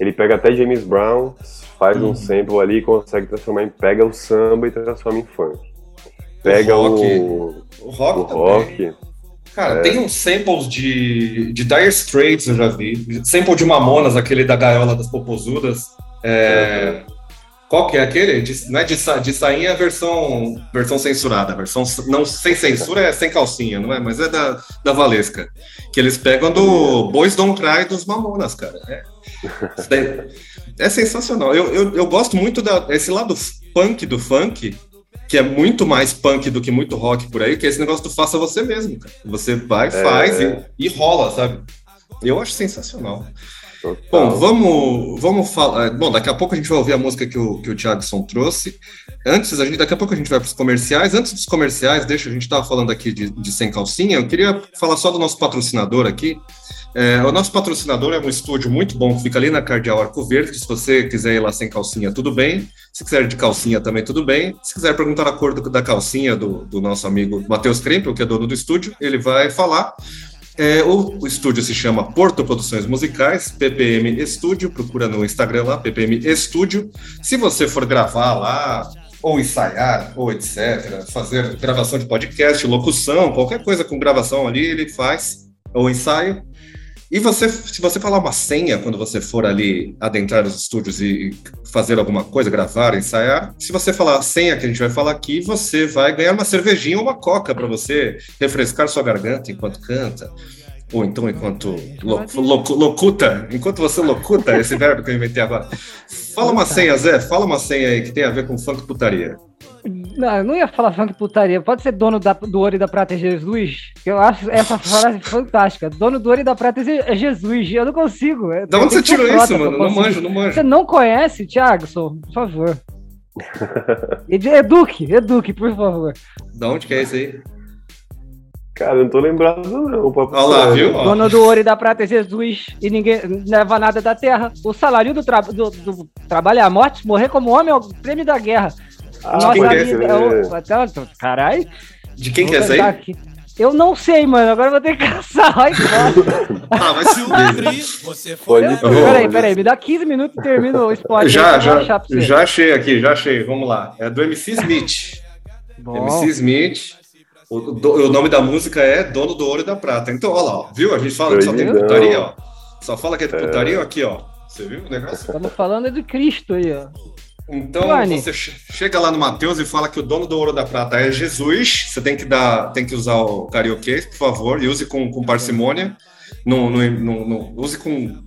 ele pega até James Brown, faz um uhum. sample ali e consegue transformar em. pega o samba e transforma em funk pega o rock. O, o rock. O rock. Cara, é. tem uns samples de, de Dire Straits, eu já vi. Sample de Mamonas, aquele da gaiola das popozudas. É, Qual que é aquele? De, não é de, de sainha, é versão, versão censurada. Versão não sem censura é sem calcinha, não é? Mas é da, da Valesca. Que eles pegam do Boys Don't Cry dos Mamonas, cara. É, é sensacional. Eu, eu, eu gosto muito desse lado punk do funk que é muito mais punk do que muito rock por aí, que é esse negócio do faça você mesmo, cara. Você vai, é... faz e, e, rola, sabe? Eu acho sensacional. Total. Bom, vamos, vamos falar. Bom, daqui a pouco a gente vai ouvir a música que o, que o Thiagson trouxe. Antes, a gente, daqui a pouco a gente vai para os comerciais. Antes dos comerciais, deixa, a gente estava falando aqui de, de sem calcinha. Eu queria falar só do nosso patrocinador aqui. É, o nosso patrocinador é um estúdio muito bom que fica ali na Cardeal Arco Verde. Se você quiser ir lá sem calcinha, tudo bem. Se quiser de calcinha, também tudo bem. Se quiser perguntar a cor do, da calcinha do, do nosso amigo Matheus Krempel, que é dono do estúdio, ele vai falar. É, o, o, estúdio se chama Porto Produções Musicais, PPM Estúdio, procura no Instagram lá, PPM Estúdio. Se você for gravar lá, ou ensaiar, ou etc., fazer gravação de podcast, locução, qualquer coisa com gravação ali, ele faz, ou ensaio. E você, se você falar uma senha quando você for ali adentrar os estúdios e fazer alguma coisa, gravar, ensaiar, se você falar a senha que a gente vai falar aqui, você vai ganhar uma cervejinha ou uma coca para você refrescar sua garganta enquanto canta. Ou então enquanto lo, lo, locuta, enquanto você locuta, esse verbo que eu inventei agora. Fala uma senha, Zé, fala uma senha aí que tem a ver com funk putaria. Não, eu não ia falar funk putaria. Pode ser dono da, do ouro e da prata é Jesus? Eu acho essa frase fantástica. Dono do ouro e da prata é Jesus. Eu não consigo. Da onde você tirou isso, mano? Não manjo, não manjo. Você não conhece, Thiagson? Por favor. Eduque, eduque, por favor. Da onde que é esse aí? Cara, não tô lembrado, não. Olha lá, viu? Dono do ouro e da prata é Jesus e ninguém leva nada da terra. O salário do, tra do, do trabalho é a morte, morrer como homem é o prêmio da guerra. Ah, Nossa vida é, o. Caralho. De quem que é essa aí? Aqui. Eu não sei, mano. Agora vou ter que caçar. Ai, ah, mas se o você foi. Eu, peraí, peraí, me dá 15 minutos e termino o spot. Já, já, já achei aqui, já achei. Vamos lá. É do MC Smith. Bom. MC Smith. O, do, o, nome da música é Dono do Ouro e da Prata. Então, olha lá, ó, viu? A gente fala que só tem putaria, ó. Só fala que é de putaria, aqui, ó. Você viu o negócio? Estamos falando de Cristo aí, ó. Então, você chega lá no Mateus e fala que o dono do ouro da prata é Jesus. Você tem que dar, tem que usar o karaokê, por favor, e use com, com parcimônia. Não, não, não, não use com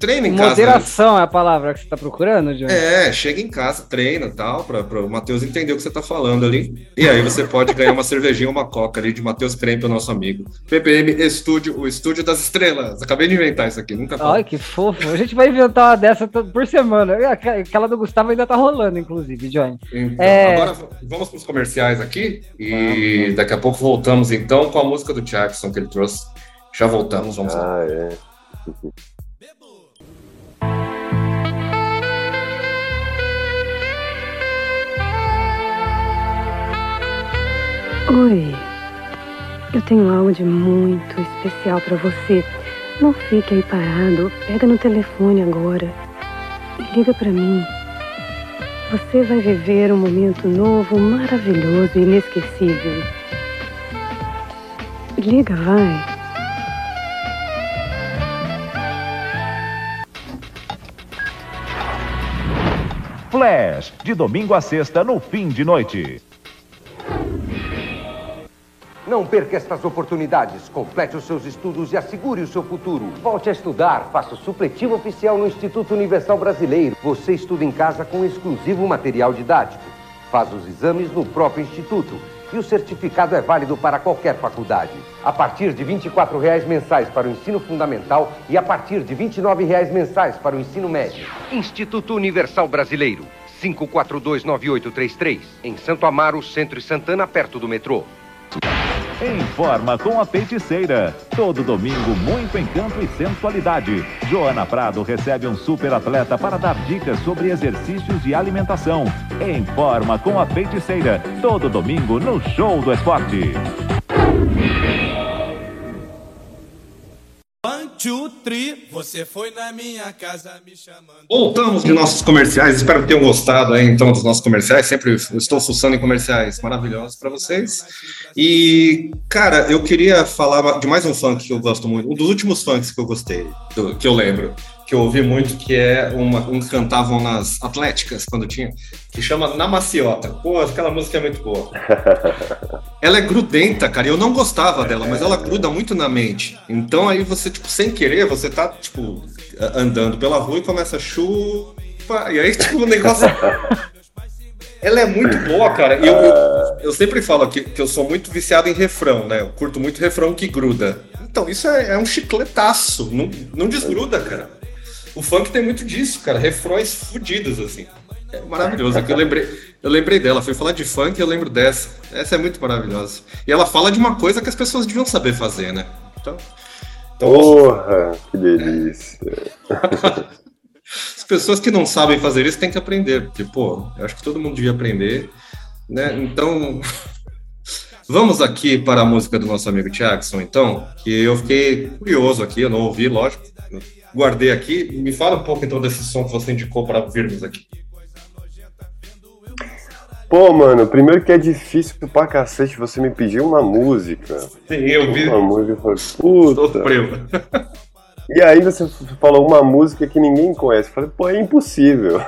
treina em casa. Moderação é a palavra que você está procurando, João? É, chega em casa, treina e tal, para o Matheus entender o que você está falando ali. E aí você pode ganhar uma cervejinha ou uma coca ali de Matheus o nosso amigo. PPM Estúdio, o Estúdio das Estrelas. Acabei de inventar isso aqui, nunca falei. Ai, que fofo. A gente vai inventar uma dessa por semana. Aquela do Gustavo ainda tá rolando, inclusive, Johnny. Então, é... agora vamos para os comerciais aqui e vamos. daqui a pouco voltamos então com a música do Jackson que ele trouxe. Já voltamos, vamos lá. Ah, é. Oi, eu tenho algo de muito especial para você. Não fique aí parado. Pega no telefone agora e liga para mim. Você vai viver um momento novo, maravilhoso e inesquecível. Liga, vai. Flash, de domingo a sexta, no fim de noite. Não perca estas oportunidades. Complete os seus estudos e assegure o seu futuro. Volte a estudar. Faça o supletivo oficial no Instituto Universal Brasileiro. Você estuda em casa com exclusivo material didático. Faz os exames no próprio instituto. E o certificado é válido para qualquer faculdade. A partir de R$ 24,00 mensais para o ensino fundamental e a partir de R$ 29,00 mensais para o ensino médio. Instituto Universal Brasileiro. 5429833. Em Santo Amaro, Centro e Santana, perto do metrô. Em forma com a feiticeira. Todo domingo, muito encanto e sensualidade. Joana Prado recebe um super atleta para dar dicas sobre exercícios e alimentação. Em forma com a feiticeira. Todo domingo no Show do Esporte. Two, three. Você foi na minha casa me chamando. Voltamos de nossos comerciais. Espero que tenham gostado aí, então, dos nossos comerciais. Sempre estou fuçando em comerciais maravilhosos para vocês. E, cara, eu queria falar de mais um funk que eu gosto muito. Um dos últimos funks que eu gostei, que eu lembro que eu ouvi muito, que é uma, um que cantavam nas Atléticas, quando tinha, que chama Na Maciota. Pô, aquela música é muito boa. ela é grudenta, cara, eu não gostava dela, mas ela gruda muito na mente. Então aí você, tipo, sem querer, você tá, tipo, andando pela rua e começa a chupa, e aí, tipo, o negócio... Ela é muito boa, cara. E eu, eu, eu, sempre falo que, que eu sou muito viciado em refrão, né? Eu curto muito refrão que gruda. Então, isso é, é um chicletaço. Não, não desgruda, cara. O funk tem muito disso, cara. Refrões fodidos, assim. É maravilhoso. É eu lembrei, eu lembrei dela. Fui falar de funk e eu lembro dessa. Essa é muito maravilhosa. E ela fala de uma coisa que as pessoas deviam saber fazer, né? Então, Então, Porra, que delícia. As pessoas que não sabem fazer isso têm que aprender, porque, pô, eu acho que todo mundo devia aprender, né? Então, vamos aqui para a música do nosso amigo Tiagson, então, que eu fiquei curioso aqui, eu não ouvi, lógico, guardei aqui. Me fala um pouco, então, desse som que você indicou para virmos aqui. Pô, mano, primeiro que é difícil pra cacete você me pedir uma música. Sim, eu vi. Uma música, eu falei, puta. Sofreu. E aí você falou uma música que ninguém conhece. Eu falei, pô, é impossível.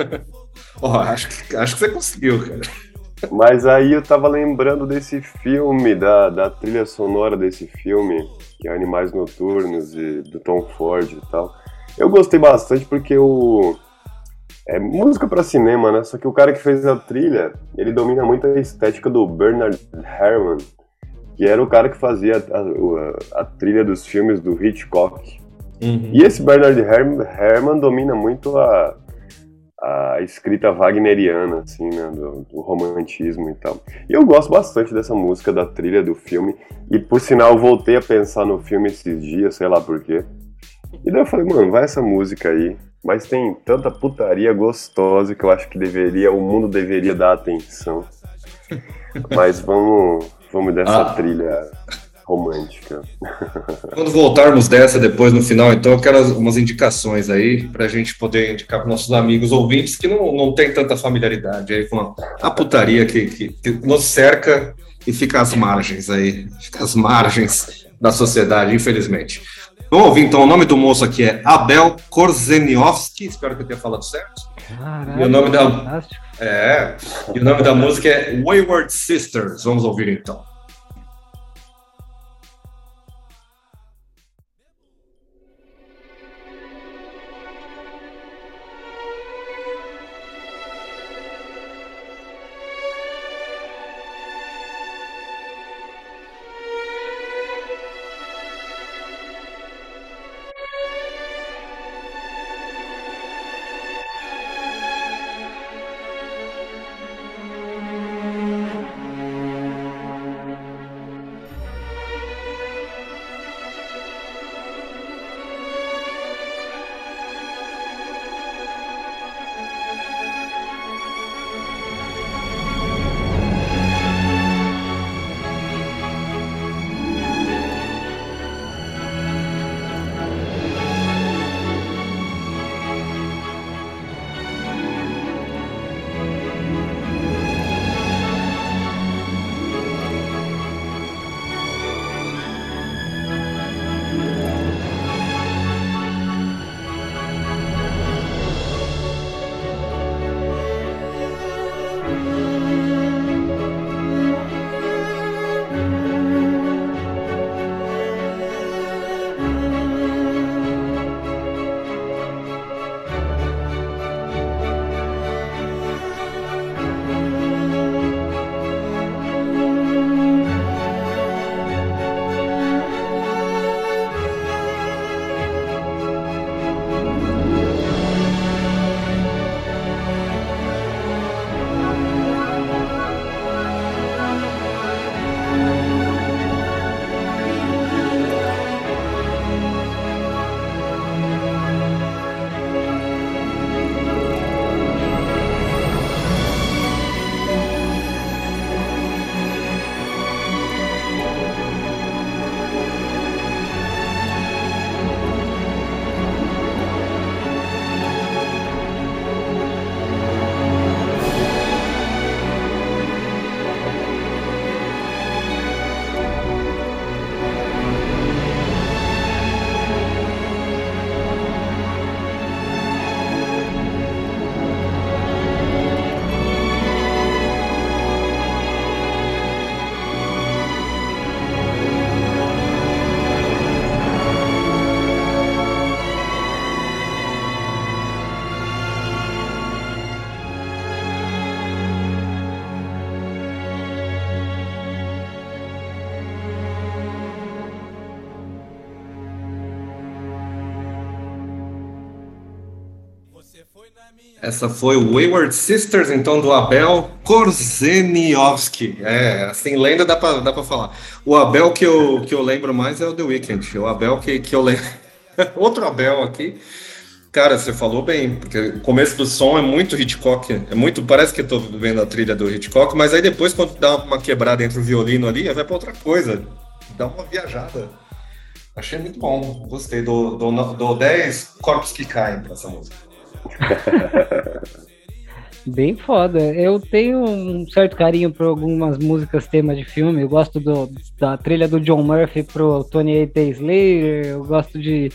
oh, acho, que, acho que você conseguiu, cara. Mas aí eu tava lembrando desse filme, da, da trilha sonora desse filme, que é Animais Noturnos, e, do Tom Ford e tal. Eu gostei bastante porque o. É música para cinema, né? Só que o cara que fez a trilha, ele domina muito a estética do Bernard Herrmann, que era o cara que fazia a, a, a trilha dos filmes do Hitchcock. Uhum. E esse Bernard Herrmann domina muito a, a escrita wagneriana, assim, né, do, do, romantismo e tal. E eu gosto bastante dessa música, da trilha do filme, e por sinal voltei a pensar no filme esses dias, sei lá porquê. E daí eu falei, mano, vai essa música aí, mas tem tanta putaria gostosa que eu acho que deveria, o mundo deveria dar atenção. Mas vamos, vamos dessa ah. trilha romântica. Quando voltarmos dessa depois no final, então eu quero umas indicações aí para a gente poder indicar para nossos amigos ouvintes que não, não tem tanta familiaridade aí com a, putaria que, que, que, nos cerca e fica às margens aí, fica às margens da sociedade, infelizmente. Vamos ouvir então, o nome do moço aqui é Abel Korzeniowski, espero que eu tenha falado certo. Caralho, e o nome da É, e o nome da música é Wayward Sisters. Vamos ouvir então. Essa foi o Wayward Sisters, então, do Abel Korzeniowski. É, assim, lenda dá pra, dá pra falar. O Abel que eu, que eu lembro mais é o The Weeknd. O Abel que, que eu lembro. Outro Abel aqui. Cara, você falou bem, porque o começo do som é muito Hitchcock, é muito, parece que eu tô vendo a trilha do Hitchcock, mas aí depois quando dá uma quebrada entre o violino ali, vai para outra coisa, dá uma viajada. Achei muito bom, gostei do, do, do 10 corpos que caem pra essa música. Bem foda. Eu tenho um certo carinho por algumas músicas tema de filme. Eu gosto do, da trilha do John Murphy pro Tony A. Slayer. Eu gosto de.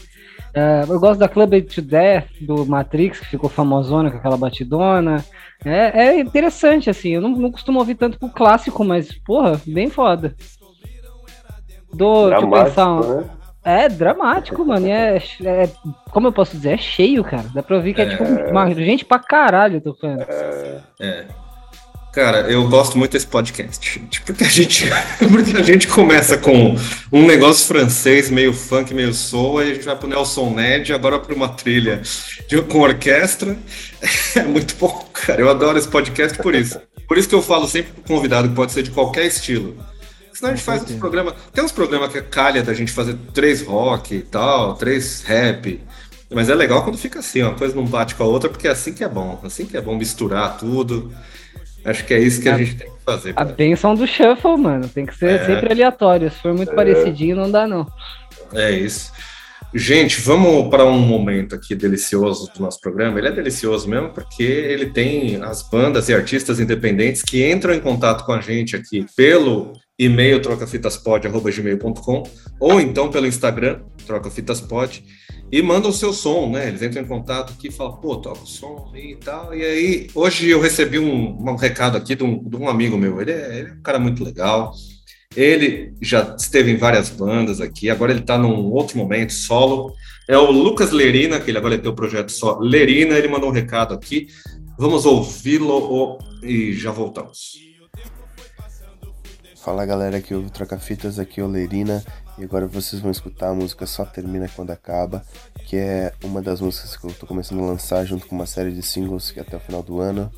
Uh, eu gosto da Club to Death do Matrix, que ficou famosona com aquela batidona. É, é interessante, assim. Eu não, não costumo ouvir tanto pro clássico, mas, porra, bem foda. Do, deixa eu pensar. Né? É dramático, mano. É, é, como eu posso dizer? É cheio, cara. Dá pra ouvir que é, é tipo uma gente pra caralho tocando. É. é. Cara, eu gosto muito desse podcast. Tipo, porque a gente, porque a gente começa com um negócio francês, meio funk, meio soul, aí a gente vai pro Nelson Ned, agora pra uma trilha de, com orquestra. É muito bom, cara. Eu adoro esse podcast por isso. Por isso que eu falo sempre pro convidado que pode ser de qualquer estilo. Senão a gente faz uns programas. Tem uns programas que é calha da gente fazer três rock e tal, três rap. Mas é legal quando fica assim, uma coisa não bate com a outra, porque é assim que é bom. Assim que é bom misturar tudo. Acho que é isso que a, a gente tem que fazer. A benção do shuffle, mano. Tem que ser é. sempre aleatório. Se for muito é. parecidinho, não dá, não. É isso. Gente, vamos para um momento aqui delicioso do nosso programa. Ele é delicioso mesmo porque ele tem as bandas e artistas independentes que entram em contato com a gente aqui pelo e-mail trocafitaspod.gmail.com ou então pelo Instagram, trocafitaspod, e mandam o seu som, né? Eles entram em contato aqui e falam, pô, toca o som e tal. E aí, hoje eu recebi um, um recado aqui de um, de um amigo meu, ele é, ele é um cara muito legal, ele já esteve em várias bandas aqui, agora ele está num outro momento, solo. É o Lucas Lerina, que ele agora tem o projeto só Lerina, ele mandou um recado aqui. Vamos ouvi-lo e já voltamos. Fala galera, aqui é o Troca Fitas, aqui é o Lerina e agora vocês vão escutar a música Só Termina Quando Acaba, que é uma das músicas que eu tô começando a lançar junto com uma série de singles que é até o final do ano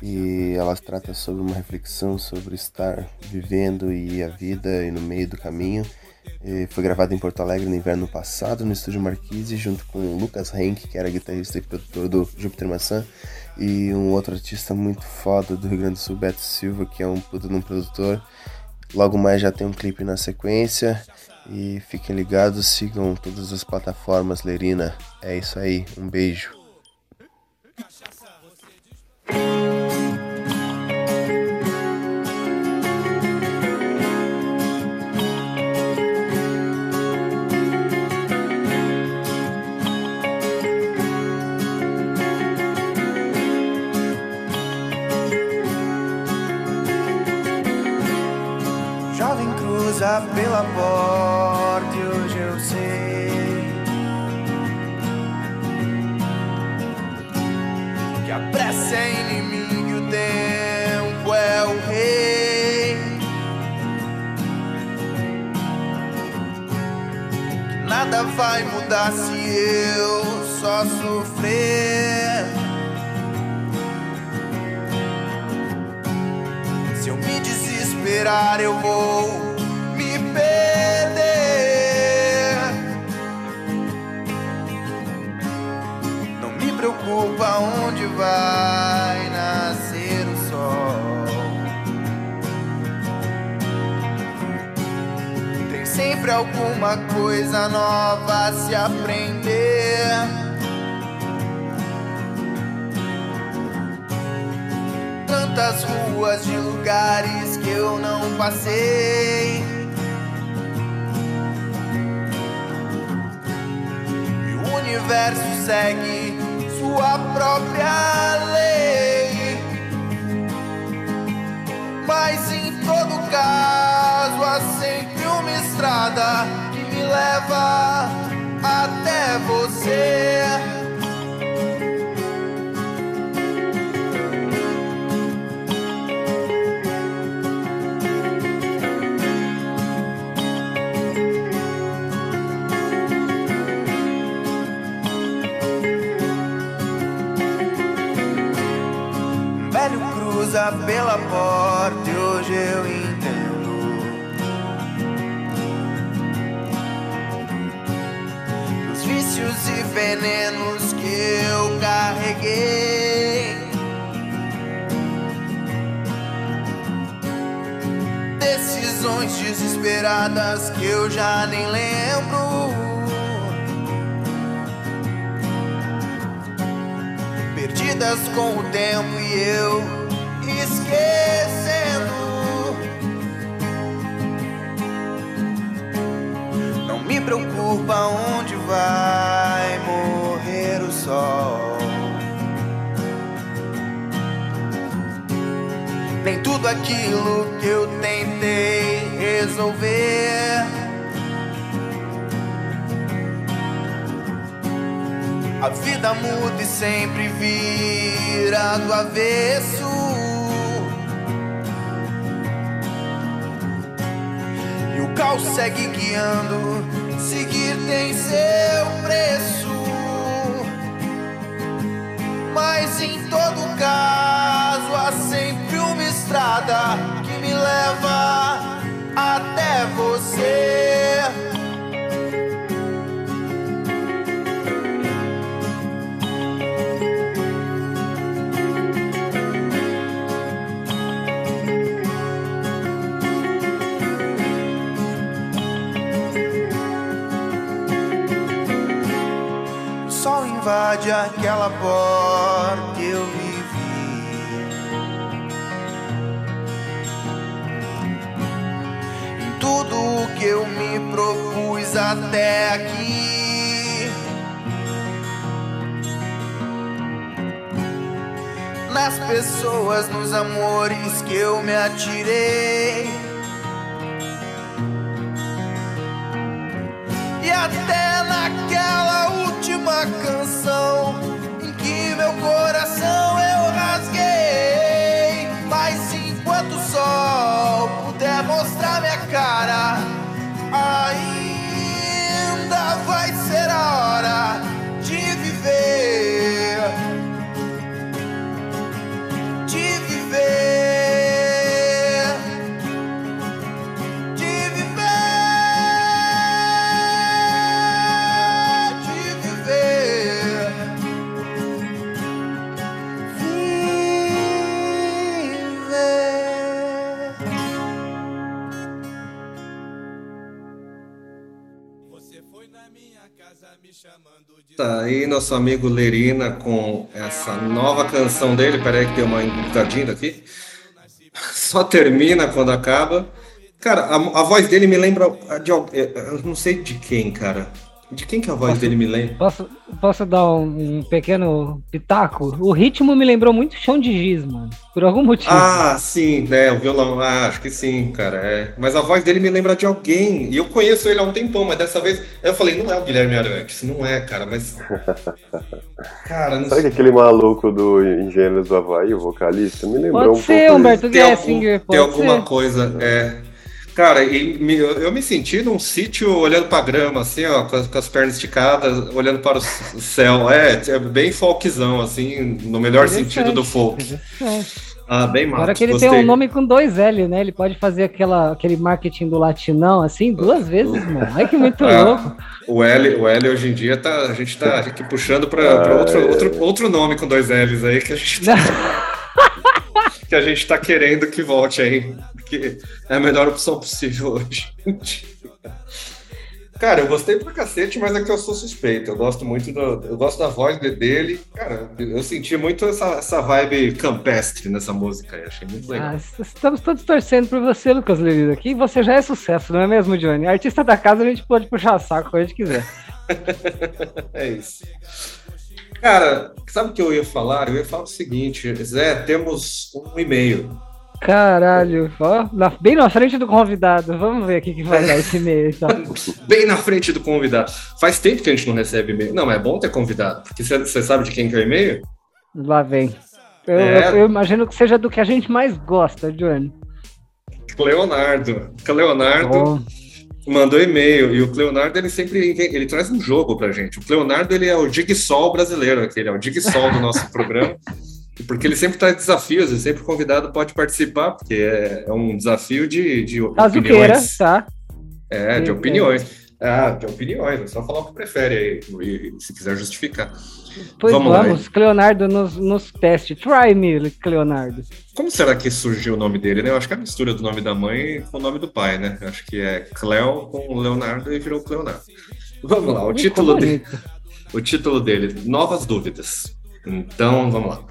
e ela trata sobre uma reflexão sobre estar vivendo e a vida e no meio do caminho. E foi gravada em Porto Alegre no inverno passado, no estúdio Marquise, junto com o Lucas Henk, que era guitarrista e produtor do Júpiter Maçã, e um outro artista muito foda do Rio Grande do Sul, Beto Silva, que é um puto de um produtor. Logo mais já tem um clipe na sequência. E fiquem ligados, sigam todas as plataformas Lerina. É isso aí, um beijo. Cruza pela porta e hoje eu sei que a pressa é inimigo e o tempo é o rei. Que nada vai mudar se eu só sofrer. Se eu me desesperar, eu vou preocupa onde vai nascer o sol. Tem sempre alguma coisa nova a se aprender. Tantas ruas de lugares que eu não passei. Universo segue sua própria lei. Mas em todo caso há sempre uma estrada venenos que eu carreguei. Decisões desesperadas que eu já nem lembro. perdidas com o tempo e eu esquecendo. Não me preocupa onde vai sol. Nem tudo aquilo que eu tentei resolver. A vida muda e sempre vira do avesso. E o caos segue guiando, seguir tem seu preço. Mas em todo caso há sempre uma estrada que me leva até você. Invade aquela porta propus até aqui. Nas pessoas, nos amores que eu me atirei. E até nosso amigo Lerina com essa nova canção dele. Peraí que tem uma engradinha aqui. Só termina quando acaba. Cara, a, a voz dele me lembra de al- eu não sei de quem, cara. De quem que a voz dele me lembra? Posso, posso dar um, um pequeno pitaco? O ritmo me lembrou muito chão de giz, mano. Por algum motivo. Ah, sim, né? O violão. Ah, acho que sim, cara. É. Mas a voz dele me lembra de alguém. E eu conheço ele há um tempão, mas dessa vez eu falei, não é o Guilherme Arantes, não é, cara, mas. Cara, não Sabe que aquele maluco do Engenheiros do Havaí, o vocalista? Me lembrou Pode um ser, pouco Humberto Tem, algum- Gessinger, tem alguma coisa, é. Cara, e me- eu me senti num sítio olhando pra grama, assim, ó, com as, com as pernas esticadas, olhando para o céu. É, é bem folkzão, assim, no melhor sentido do folk. Ah, bem massa. Agora que ele gostei. tem um nome com dois L, né? Ele pode fazer aquela, aquele marketing do latinão assim duas vezes, mano. Ai que muito Ah, louco. O L, o L hoje em dia tá, a gente tá aqui puxando para Ah, outro, é. outro, outro nome com dois L's aí que a gente tá, que a gente tá querendo que volte aí, porque é a melhor opção possível hoje. Cara, eu gostei pra cacete, mas é que eu sou suspeito. Eu gosto muito do, eu gosto da voz de- dele. Cara, eu senti muito essa, essa vibe campestre nessa música. aí, Achei muito legal. Ah, estamos todos torcendo por você, Lucas Lerido. Aqui você já é sucesso, não é mesmo, Johnny? Artista da casa a gente pode puxar saco quando a gente quiser. É isso. Cara, sabe o que eu ia falar? Eu ia falar o seguinte, Zé, temos um e-mail. Caralho, ó, na- bem na frente do convidado. Vamos ver o que vai dar esse e-mail. Então. Bem na frente do convidado. Faz tempo que a gente não recebe e-mail. Não, mas é bom ter convidado, porque você sabe de quem que é o e-mail? Lá vem. Eu, É. eu- eu imagino que seja do que a gente mais gosta, Johnny. Leonardo. Leonardo Bom. Mandou e-mail e o Leonardo ele sempre ele traz um jogo pra gente. O Leonardo ele é o Digsol brasileiro, aquele é o Digsol do nosso programa. Porque ele sempre traz desafios, e sempre convidado pode participar, porque é, é um desafio de, de opiniões. tá? É, de opiniões. Ah, de opiniões, é só falar o que prefere aí, se quiser justificar. Pois Vamos vamos. Cleonardo nos, nos teste. Try me, Cleonardo. Como será que surgiu o nome dele, né? Eu acho que é a mistura do nome da mãe com o nome do pai, né? Eu acho que é Cleo com Leonardo e virou Cleonardo. Vamos lá, o Muito título, de, bonito. o título dele, Novas Dúvidas. Então, vamos lá.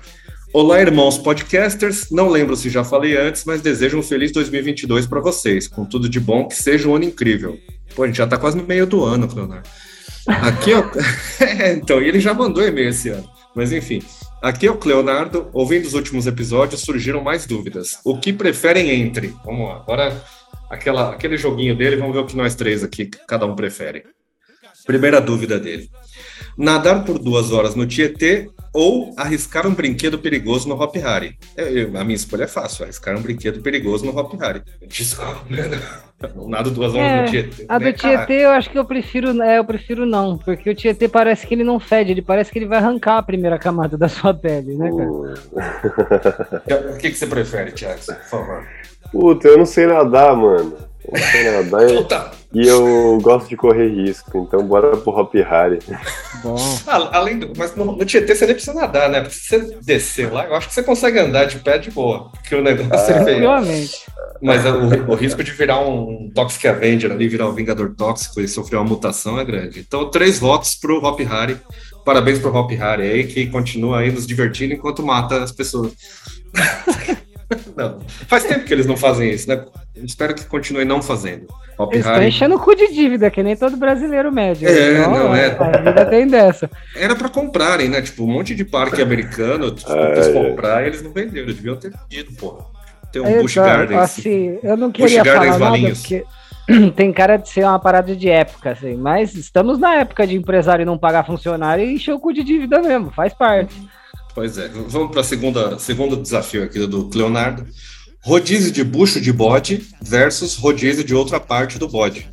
Olá, irmãos podcasters. Não lembro se já falei antes, mas desejo um feliz 2022 para vocês. Com tudo de bom, que seja um ano incrível. Pô, a gente já tá quase no meio do ano, Leonardo. Aqui é o... Então, ele já mandou e-mail esse ano. Mas enfim, aqui é o Cleonardo. Ouvindo os últimos episódios, surgiram mais dúvidas. O que preferem entre? Vamos lá, agora aquela, aquele joguinho dele, vamos ver o que nós três aqui, cada um prefere. Primeira dúvida dele. Nadar por duas horas no Tietê ou arriscar um brinquedo perigoso no Hop Harry? Eu- eu- a minha escolha é fácil, arriscar um brinquedo perigoso no Hop Harry. Desculpa, não nado duas horas É, no Tietê. A do né, cara? Tietê eu acho que eu prefiro, é, eu prefiro não, porque o Tietê parece que ele não fede, ele parece que ele vai arrancar a primeira camada da sua pele, né, cara? O que, que você prefere, Thiago? Por favor. Puta, eu não sei nadar, mano. Sei nadar Então e, tá. e eu gosto de correr risco, então bora pro Hop Harry. Ah, Além do, mas no, no Tietê você nem precisa nadar, né? Porque se você descer lá, eu acho que você consegue andar de pé de boa. Porque o negócio é feio. Tranquilamente. Mas o, o risco de virar um Toxic Avenger ali, virar um Vingador Tóxico e sofrer uma mutação é grande. Então, três votos pro Hop Harry. Parabéns pro Hop Harry aí, que continua aí nos divertindo enquanto mata as pessoas. Não, faz tempo que eles não fazem isso, né? Espero que continuem não fazendo. Hop Eles estão enchendo o cu de dívida, que nem todo brasileiro médio. É, Então, não, é. A vida tem dessa. era pra comprarem, né? Tipo, um monte de parque americano, tipo, Ai, quis comprar e eles não venderam, deviam ter vendido, pô. Tem um Então, Busch Gardens. assim, eu não queria Gardens falar nada, Valinhos. porque tem cara de ser uma parada de época, assim, mas estamos na época de empresário não pagar funcionário e encher o cu de dívida mesmo, faz parte. Pois é, vamos para segunda segundo desafio aqui do Leonardo. Rodízio de bucho de bode versus rodízio de outra parte do bode.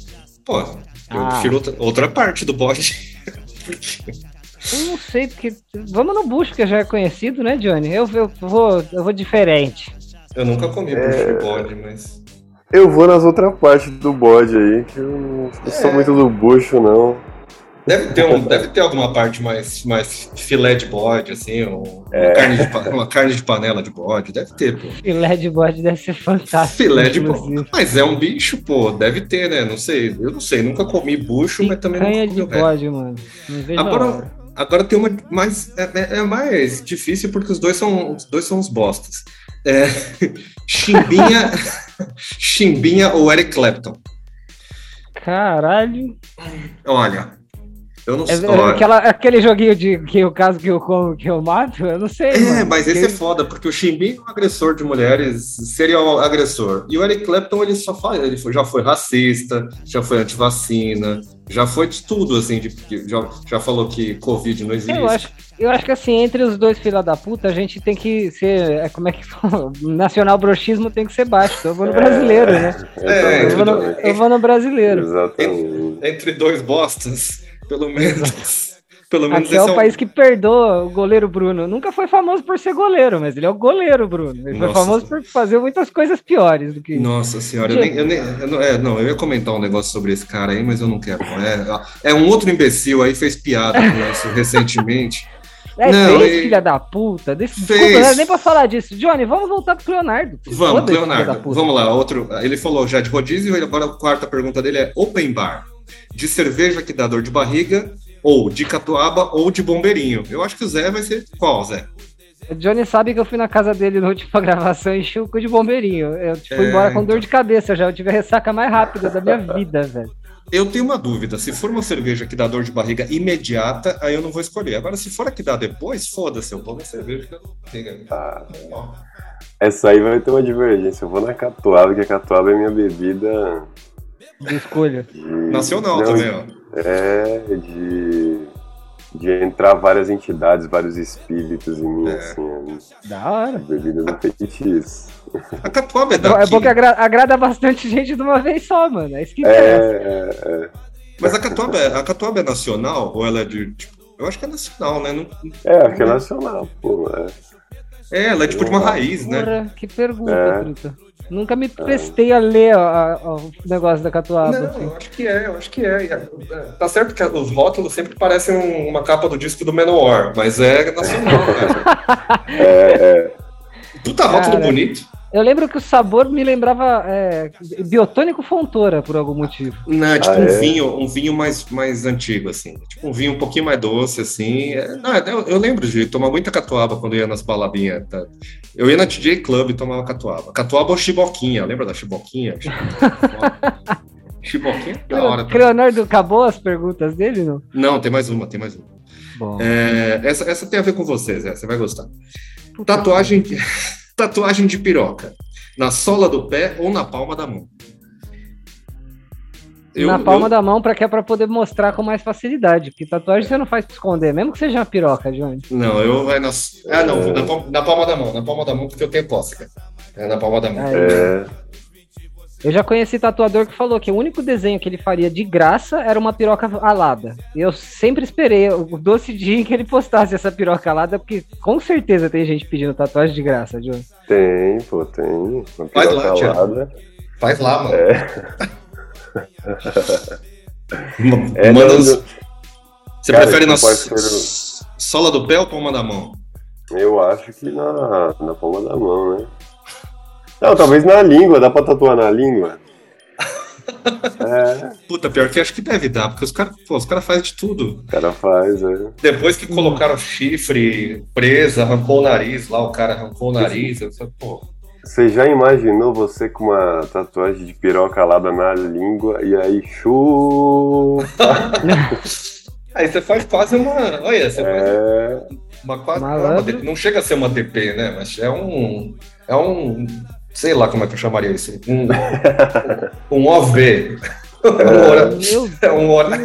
Pô, eu Ah. prefiro outra, outra parte do bode. Eu não sei, porque. Vamos no bucho, que já é conhecido, né, Johnny? Eu, eu, vou, eu vou diferente. Eu nunca comi bucho de bode, mas. Eu vou nas outras partes do bode aí, que eu não não sou É. muito do bucho, não. Deve ter, um, deve ter alguma parte mais, mais filé de bode, assim, uma, É. carne de, uma carne de panela de bode, deve ter, pô. Filé de bode deve ser fantástico. Filé de bode. Mas é um bicho, pô, deve ter, né? Não sei, eu não sei, nunca comi bucho, mas também Canha nunca de comi resto. bode, mano. Agora, agora tem uma mais. É, é- é mais difícil porque os dois são, os dois são uns bostas. É, Chimbinha, Chimbinha ou Eric Clapton? Caralho. Olha, eu não É, sei. é aquela, aquele joguinho de que o caso que eu como, que eu mato, eu não sei. É, mano. mas esse é Porque- foda, porque o Chimbinha é um agressor de mulheres, seria um agressor. E o Eric Clapton, ele só faz, ele já foi racista, já foi antivacina, já foi de tudo, assim, de, de- já, já falou que Covid não existe. Eu acho, eu acho que assim, entre os dois filha da puta, a gente tem que ser. é, Como é que fala? Nacional brochismo tem que ser baixo. então Eu vou no brasileiro, né? É, Eu vou no, eu vou no brasileiro. Exatamente. Entre dois bostas, pelo menos. Pelo menos Aqui é o país que perdoa o goleiro Bruno. Nunca foi famoso por ser goleiro, mas ele é o goleiro Bruno. Ele foi Nossa. famoso por fazer muitas coisas piores do que. Nossa senhora, eu nem, eu nem- eu não, é, não, eu ia comentar um negócio sobre esse cara aí, mas eu não quero. É, é um outro imbecil aí fez piada com isso recentemente. É, Não, fez, e- filha da puta. Des- Fez. Desculpa, não é nem pra falar disso. Johnny, vamos voltar pro Leonardo. Vamos, Leonardo, vamos lá. Outro, ele falou já de rodízio, e agora a quarta pergunta dele é: open bar, de cerveja que dá dor de barriga, ou de catuaba, ou de bombeirinho. Eu acho que o Zé vai ser qual, Zé? O Johnny sabe que eu fui na casa dele na última gravação e enchi o cu de bombeirinho. Eu tipo, fui É, embora com dor então. de cabeça já. Eu tive a ressaca mais rápida da minha vida, velho. Eu tenho uma dúvida. Se for uma cerveja que dá dor de barriga imediata, aí eu não vou escolher. Agora, se for a que dá depois, foda-se, eu vou na cerveja que dá dor de barriga. Ah, essa aí vai ter uma divergência. Eu vou na catuaba, porque a catuaba é minha bebida. De escolha. de- Nacional não, também, ó. É, de. De entrar várias entidades, vários espíritos em mim, assim. Da hora. A bebida do feitiço. A catuaba é daqui. é bom que agra- agrada bastante gente de uma vez só, mano. É isso que É, interessa. é, é. Mas a catuaba, é, a catuaba é nacional ou ela é de. Tipo, eu acho que é nacional, né? Não- É, acho que é nacional, pô. É. É, ela é tipo de uma raiz, né? Porra, que pergunta, é. Truta. Nunca me prestei a ler o negócio da catuaba. Não, assim. eu acho que é, eu acho que é. Tá certo que os rótulos sempre parecem uma capa do disco do Menor, mas é nacional, cara. é, é. Puta rótulo Cara, bonito. Eu lembro que o sabor me lembrava é, biotônico Fontoura, por algum motivo. Não, é tipo ah, um é? vinho, um vinho mais, mais antigo, assim. Tipo um vinho um pouquinho mais doce, assim. É, não, eu, eu, lembro de tomar muita catuaba quando ia nas baladinhas. Tá? Eu ia na TJ Club e tomava catuaba. Catuaba ou chiboquinha, lembra da chiboquinha? Chiboquinha é da hora. O Leonardo acabou as perguntas dele, não? Não, tem mais uma, tem mais uma. Bom. É, essa, essa tem a ver com vocês, é, você vai gostar. Puta Tatuagem. Tatuagem de piroca. Na sola do pé ou na palma da mão? Eu, na palma eu... da mão, para que é para poder mostrar com mais facilidade. Porque tatuagem você não faz pra esconder, mesmo que seja uma piroca, Johnny. Não, eu vai na. Ah, não, é... na, palma, na, palma, da mão, na palma da mão, porque eu tenho cócega. É na palma da mão. É... Eu já conheci tatuador que falou que o único desenho que ele faria de graça era uma piroca alada. E eu sempre esperei o doce dia em que ele postasse essa piroca alada, porque com certeza tem gente pedindo tatuagem de graça, John. Tem, pô, tem. Faz lá, alada. Faz lá, mano. É. é Manda Você Cara, prefere na ser... sola do pé ou palma da mão? Eu acho que na, na palma da mão, né? Não, talvez na língua, dá pra tatuar na língua. É. Puta, pior que acho que deve dar, porque os caras os cara fazem de tudo. O cara faz, é. Depois que colocaram chifre, presa, arrancou o nariz lá, o cara arrancou o nariz. Eu falei, pô. Você já imaginou você com uma tatuagem de piroca alada na língua e aí chupa? aí você faz quase uma. Olha, você é... faz uma quase. Uma, não chega a ser uma DP, né? Mas é um. É um sei lá como é que eu chamaria isso, um, um OV. É, é um hora.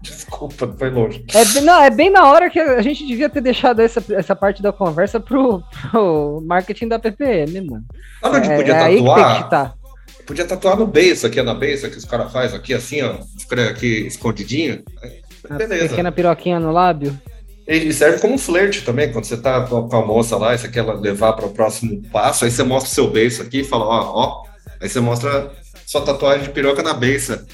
Desculpa, foi longe. É, não, é bem na hora que a gente devia ter deixado essa, essa parte da conversa pro, pro marketing da PPM, mano. Sabe onde é, podia é tatuar? Podia tatuar no beijo, aqui na beiça que os caras fazem aqui assim, ó. Aqui escondidinho. Beleza. Pequena piroquinha no lábio. Ele serve como um flerte também, quando você tá com a moça lá e você quer levar para o próximo passo, aí você mostra o seu beiço aqui e fala, ó, ó. Aí você mostra sua tatuagem de piroca na beiça.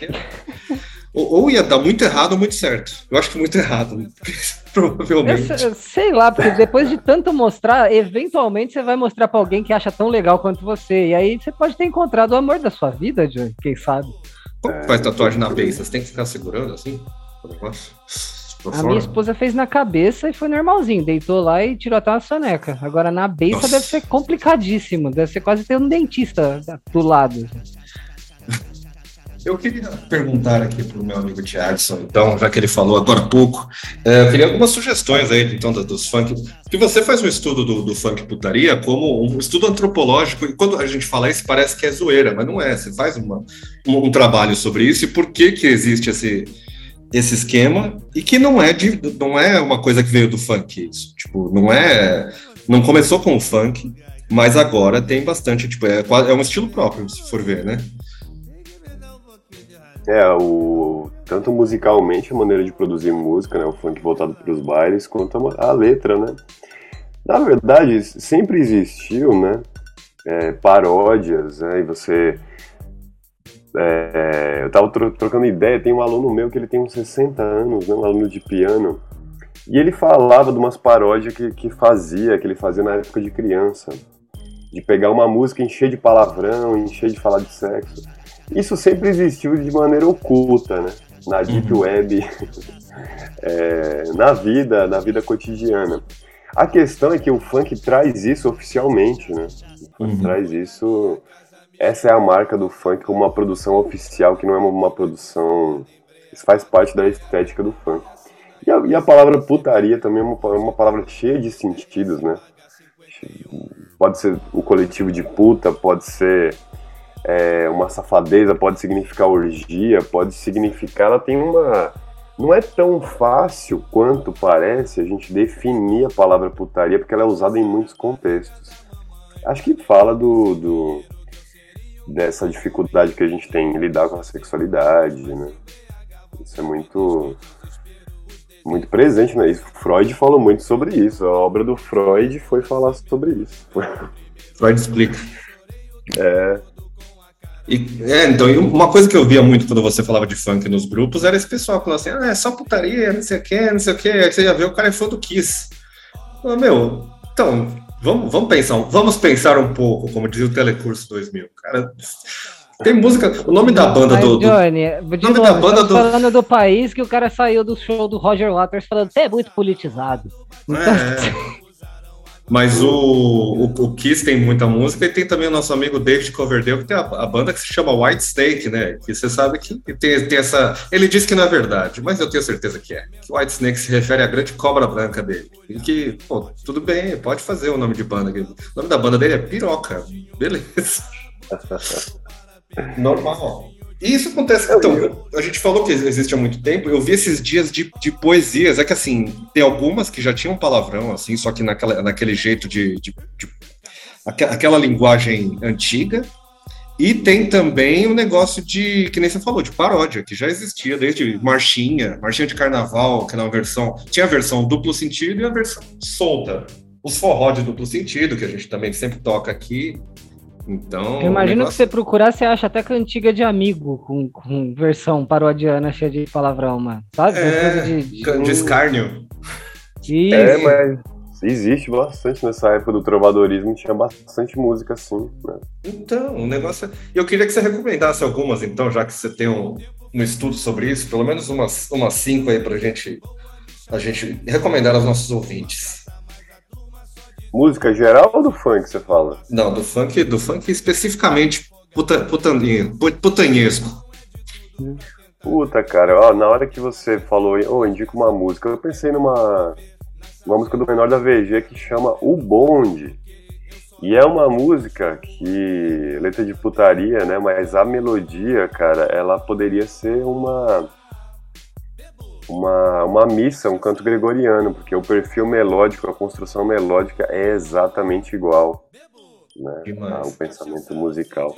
ou, ou, ia dar muito errado ou muito certo. Eu acho que muito errado, provavelmente. Eu sei lá, porque depois de tanto mostrar, eventualmente você vai mostrar para alguém que acha tão legal quanto você. E aí você pode ter encontrado o amor da sua vida, John, quem sabe. Como faz tatuagem na beiça? Você tem que ficar segurando assim? O negócio? A minha esposa fez na cabeça e foi normalzinho. Deitou lá e tirou até uma soneca. Agora na beça deve ser complicadíssimo. Deve ser quase ter um dentista do lado. Eu queria perguntar aqui para o meu amigo Tiagson, então, já que ele falou agora há pouco, é, eu queria algumas sugestões aí, então, dos funk. Porque você faz um estudo do, do, funk putaria como um estudo antropológico, e quando a gente fala isso parece que é zoeira, mas não é. Você faz uma, um, um trabalho sobre isso e por que que existe esse, esse esquema e que não é de, não é uma coisa que veio do funk isso. Tipo não é não começou com o funk mas agora tem bastante tipo é, é um estilo próprio se for ver né? É o tanto musicalmente a maneira de produzir música né o funk voltado para os bailes quanto a, a, letra né? Na verdade sempre existiu né é, paródias né e você é, eu tava tro trocando ideia, tem um aluno meu que ele tem uns 60 anos, né, um aluno de piano, e ele falava de umas paródias que, que fazia, que ele fazia na época de criança. De pegar uma música, encher de palavrão, encher de falar de sexo. Isso sempre existiu de maneira oculta, né? Na deep uhum. web, é, na vida, na vida cotidiana. A questão é que o funk traz isso oficialmente, né? O funk uhum. traz isso essa é a marca do funk como uma produção oficial, que não é uma, produção. Isso faz parte da estética do funk. E a, e a palavra putaria também é uma, uma, palavra cheia de sentidos, né? Pode ser o coletivo de puta, pode ser é, uma safadeza, pode significar orgia, pode significar. Ela tem uma. Não é tão fácil quanto parece a gente definir a palavra putaria, porque ela é usada em muitos contextos. Acho que fala do, do dessa dificuldade que a gente tem em lidar com a sexualidade, né? Isso é muito. muito presente, né? Freud falou muito sobre isso. A obra do Freud foi falar sobre isso. Freud explica. É. E, é, então, uma coisa que eu via muito quando você falava de funk nos grupos era esse pessoal falando assim, ah, é só putaria, não sei o que, não sei o que, aí você ia ver o cara é fã do Kiss. Ah, meu, então, vamos, vamos pensar, vamos pensar um pouco, como dizia o Telecurso 2000. Cara, tem música, o nome da banda do, do Johnny, nome novo, da banda do falando do país que o cara saiu do show do Roger Waters falando, você é muito politizado. Então... Mas o, o, o, Kiss tem muita música e tem também o nosso amigo David Coverdale, que tem a, a banda que se chama White Snake, né? Que você sabe que tem, tem, essa. Ele diz que não é verdade, mas eu tenho certeza que é. Que White Snake se refere à grande cobra branca dele. E que, pô, tudo bem, pode fazer o nome de banda. O nome da banda dele é Piroca. Beleza. Normal. E isso acontece. Então, a gente falou que existe há muito tempo. Eu vi esses dias de, de poesias. É que assim, tem algumas que já tinham palavrão, assim, só que naquela, naquele jeito de, de, de aquela linguagem antiga. E tem também o um negócio de, que nem você falou, de paródia, que já existia desde marchinha, marchinha de carnaval, que na versão. Tinha a versão duplo sentido e a versão solta. Os forró de duplo sentido, que a gente também sempre toca aqui. Então. Eu imagino negócio... que você procurar, você acha até cantiga de amigo, com, com versão parodiana cheia de palavrão, mano. Sabe? É, de, de... de escárnio. Isso. É, mas existe bastante nessa época do trovadorismo, tinha bastante música assim, né? Então, o negócio. E é... eu queria que você recomendasse algumas, então, já que você tem um, um estudo sobre isso, pelo menos umas, umas cinco aí pra gente, a gente recomendar aos nossos ouvintes. Música geral ou do funk você fala? Não, do funk, do funk especificamente puta, putaninho, putanhesco. Puta, cara, ó, na hora que você falou, oh, indica uma música, eu pensei numa uma música do menor da VG que chama O Bonde. E é uma música que letra de putaria, né? Mas a melodia, cara, ela poderia ser uma uma, uma missa, um canto gregoriano, porque o perfil melódico, a construção melódica é exatamente igual né, ao pensamento musical.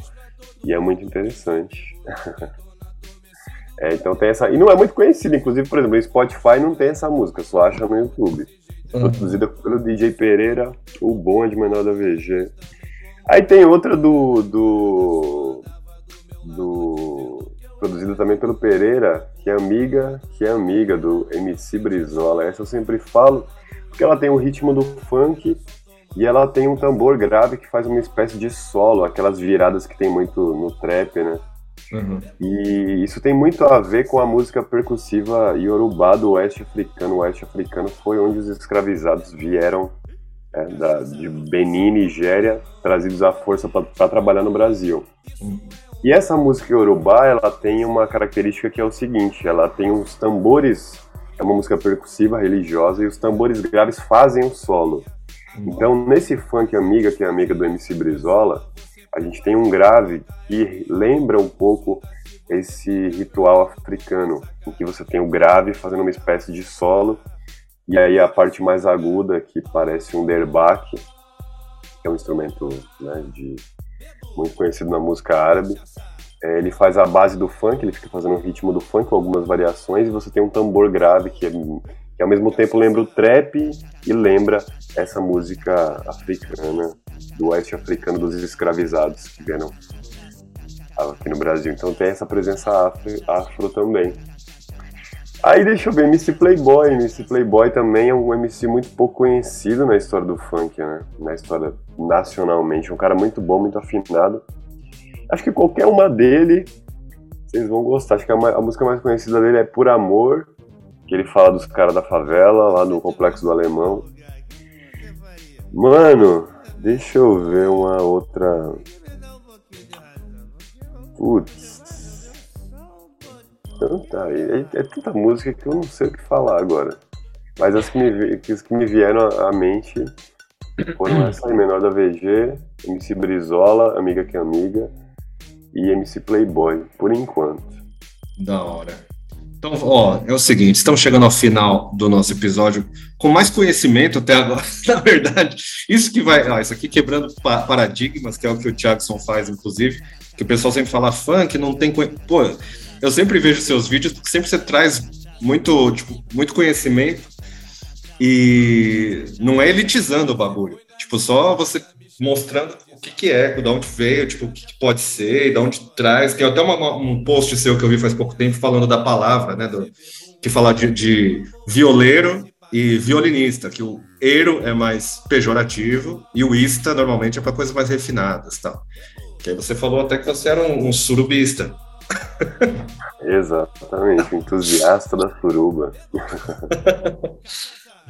E é muito interessante. é, então tem essa. E não é muito conhecido, inclusive, por exemplo, o Spotify não tem essa música, só acha no YouTube. Uhum. Produzida pelo DJ Pereira, o bom é de menor da VG. Aí tem outra do. do. do produzida também pelo Pereira, que é amiga, que é amiga do MC Brizola. Essa eu sempre falo, porque ela tem o ritmo do funk e ela tem um tambor grave que faz uma espécie de solo, aquelas viradas que tem muito no trap, né? Uhum. E isso tem muito a ver com a música percussiva iorubá do oeste africano. O oeste africano foi onde os escravizados vieram é, da, de Benin, Nigéria, trazidos à força para trabalhar no Brasil. Uhum. E essa música Yorubá, ela tem uma característica que é o seguinte, ela tem uns tambores, é uma música percussiva, religiosa, e os tambores graves fazem o solo. Então, nesse funk amiga, que é amiga do MC Brizola, a gente tem um grave que lembra um pouco esse ritual africano, em que você tem o grave fazendo uma espécie de solo, e aí a parte mais aguda, que parece um derbaque, que é um instrumento né, de muito conhecido na música árabe. É, ele faz a base do funk, ele fica fazendo o ritmo do funk com algumas variações, e você tem um tambor grave que, é, que ao mesmo tempo lembra o trap e lembra essa música africana, do oeste africano dos escravizados que vieram aqui no Brasil. Então tem essa presença afro, afro também. Aí deixa eu ver, MC Playboy. MC Playboy também é um MC muito pouco conhecido na história do funk, né? Na história nacionalmente. Um cara muito bom, muito afinado. Acho que qualquer uma dele, vocês vão gostar. Acho que a, a música mais conhecida dele é Por Amor, que ele fala dos caras da favela, lá no Complexo do Alemão. Mano, deixa eu ver uma outra. Putz. Tanta, é, é, tanta música que eu não sei o que falar agora. Mas as que me, as que me vieram à mente foram essa Menor da VG, MC Brizola, Amiga que Amiga e MC Playboy, por enquanto. Da hora. Então, ó, é o seguinte, estamos chegando ao final do nosso episódio com mais conhecimento até agora. Na verdade, isso que vai. Ó, isso aqui quebrando paradigmas, que é o que o Jackson faz, inclusive, que o pessoal sempre fala funk, não tem. Pô, eu sempre vejo seus vídeos porque sempre você traz muito, tipo, muito conhecimento e não é elitizando o bagulho. Tipo, só você mostrando o que, que é, de onde veio, tipo, o que, que pode ser, de onde traz. Tem até uma, um post seu que eu vi faz pouco tempo falando da palavra, né? Do, que fala de, de violeiro e violinista, que o eiro é mais pejorativo e o ista normalmente é para coisas mais refinadas, tal. Que aí você falou até que você era um, um surubista. Exatamente, entusiasta da suruba.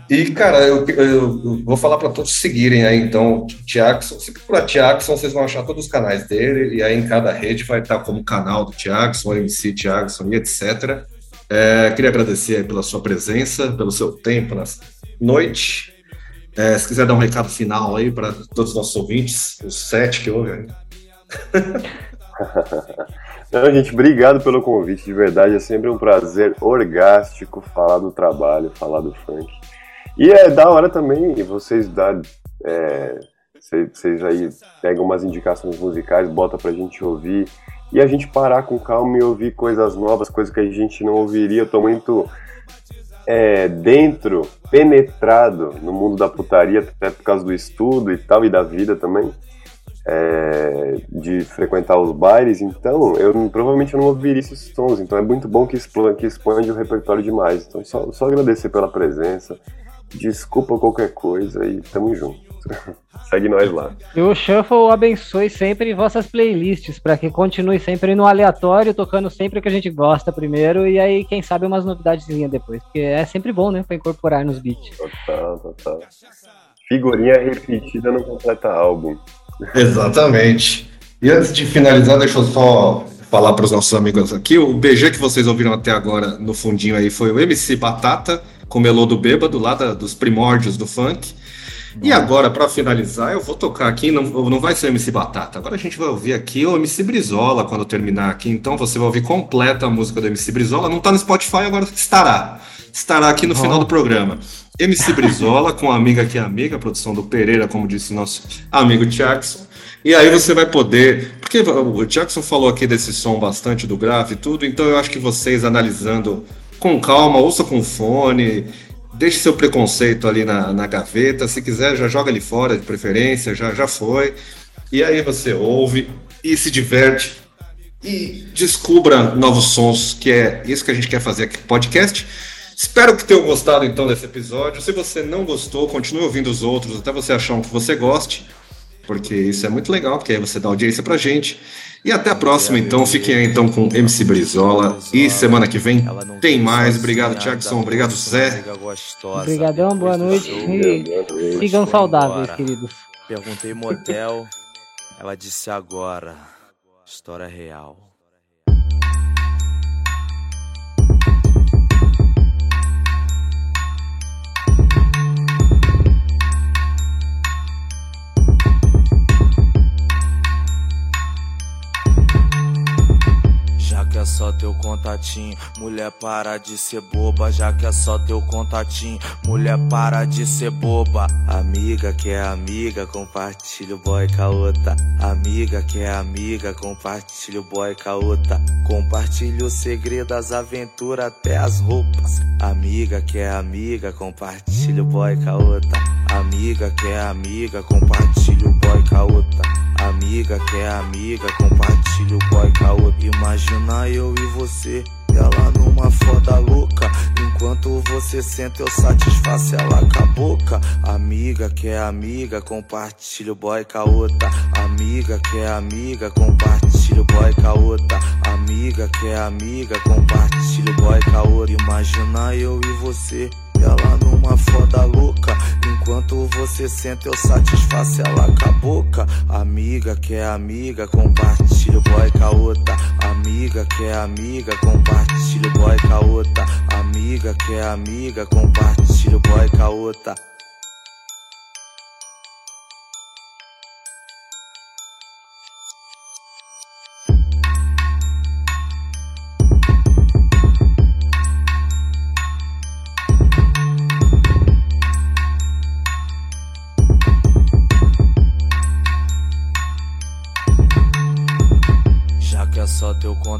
E, cara, eu, eu vou falar para todos seguirem aí, então, Tiaxon. Se procurar Tiaxon, vocês vão achar todos os canais dele, e aí em cada rede vai estar como canal do Tiaxon, MC Tiaxon e etc. É, queria agradecer pela sua presença, pelo seu tempo nessa noite. É, se quiser dar um recado final aí para todos os nossos ouvintes, os sete que ouvem. Não, gente, obrigado pelo convite, de verdade. É sempre um prazer orgástico falar do trabalho, falar do funk. E é da hora também vocês dar. É, vocês aí pegam umas indicações musicais, bota pra gente ouvir e a gente parar com calma e ouvir coisas novas, coisas que a gente não ouviria. Eu tô muito é, dentro, penetrado no mundo da putaria, até por causa do estudo e tal, e da vida também, é, de frequentar os bailes, então eu provavelmente eu não ouviria esses sons, então é muito bom que expande, que expande o repertório demais. Então só, só agradecer pela presença, Desculpa qualquer coisa e tamo junto. Segue nós lá. E o Shuffle abençoe sempre vossas playlists, para que continue sempre no aleatório, tocando sempre o que a gente gosta primeiro, e aí, quem sabe, umas novidadezinhas depois. Porque é sempre bom, né? Pra incorporar nos beats. Total, total. Figurinha repetida no completa álbum. Exatamente. E antes de finalizar, deixa eu só falar para os nossos amigos aqui. O BG que vocês ouviram até agora no fundinho aí foi o MC Batata com o Melô do Bêbado, lá da, dos primórdios do funk. E agora, para finalizar, eu vou tocar aqui, não, não vai ser o MC Batata, agora a gente vai ouvir aqui o MC Brizola quando terminar aqui, então você vai ouvir completa a música do MC Brizola, não tá no Spotify, agora estará, estará aqui no oh. final do programa. MC Brizola, com a amiga que é amiga, produção do Pereira, como disse nosso amigo Jackson. E aí você vai poder. Porque o Jackson falou aqui desse som bastante do grave e tudo, então eu acho que vocês analisando com calma, ouça com fone, deixe seu preconceito ali na, na gaveta, se quiser já joga ali fora de preferência, já, já foi. E aí você ouve e se diverte e descubra novos sons, que é isso que a gente quer fazer aqui podcast. Espero que tenham gostado então desse episódio. Se você não gostou, continue ouvindo os outros até você achar um que você goste, porque isso é muito legal, porque aí você dá audiência pra gente. E até a próxima, então. Fiquem aí então com MC Brizola. E semana que vem tem mais. Obrigado, Thiagson. Obrigado, Zé. Obrigadão, boa noite. E sigam saudáveis, queridos. Perguntei motel, ela disse agora. História real. Só teu contatinho. Mulher, para de ser boba, já que é só teu contatinho. Mulher, para de ser boba. Amiga que é amiga, compartilha o boy com. Amiga que é amiga, compartilha o boy com. Compartilha o segredo, as aventuras, até as roupas. Amiga que é amiga, compartilha o boy com. Amiga que é amiga, compartilha o boy com a outra. Amiga que é amiga, compartilha o boy com a outra. Imagina eu e você, ela numa foda louca. Enquanto você senta, eu satisfaço ela com a boca. Amiga que é amiga, compartilha o boy com a outra. Amiga que é amiga, compartilha o boy com a outra. Amiga que é amiga, compartilha o boy com a outra. Imagina eu e você ela numa foda louca. Enquanto você senta, eu satisfaço ela com a boca. Amiga que é amiga, compartilha o boy com a outra. Amiga que é amiga, compartilha o boy com a outra. Amiga que é amiga, compartilha o boy com a outra.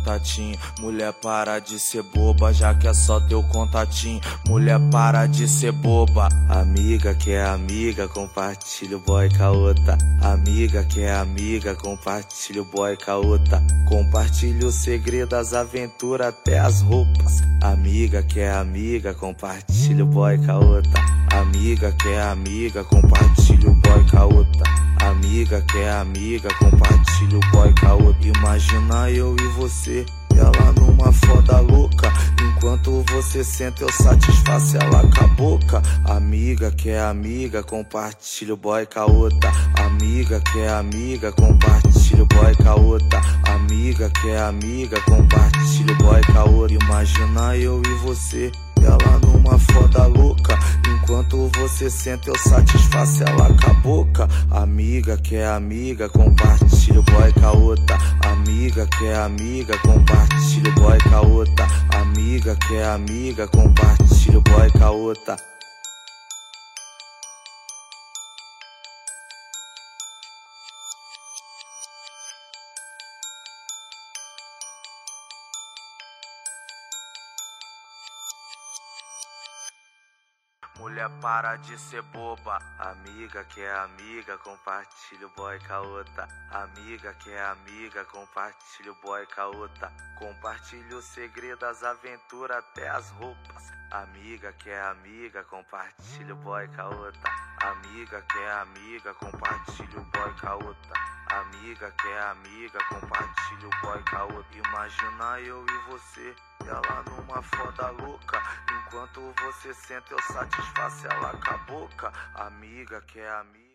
Contatinho. Mulher, para de ser boba, já que é só teu contatinho. Mulher, para de ser boba. Amiga que é amiga, compartilha o boy com. Amiga que é amiga, compartilha o boy com a outra. Compartilha o segredo, as aventuras, até as roupas. Amiga que é amiga, compartilha o boy com. Amiga que é amiga, compartilha o boy com. Amiga que é amiga, compartilha o boy com a outra. Imagina eu e você, ela numa foda louca. Enquanto você senta, eu satisfaço ela com a boca. Amiga que é amiga, compartilha o boy com a outra. Amiga que é amiga, compartilha o boy com a outra. Amiga que é amiga, compartilha o boy com a outra. Imagina eu e você ela numa foda louca. Enquanto você senta, eu satisfaço ela com a boca. Amiga que é amiga, compartilha o boy com a outra. Amiga que é amiga, compartilha o boy com a outra. Amiga que é amiga, compartilha o boy com a outra. Para de ser boba. Amiga que é amiga, compartilha o boy com. Amiga que é amiga, compartilha o boy com. Compartilha o segredo, as aventuras, até as roupas. Amiga que é amiga, compartilha o boy com. Amiga que é amiga, compartilha o boy com a outra. Amiga que é amiga, compartilha o boy com a outra. Imagina eu e você, ela numa foda louca. Enquanto você senta, eu satisfaço ela com a boca. Amiga que é amiga.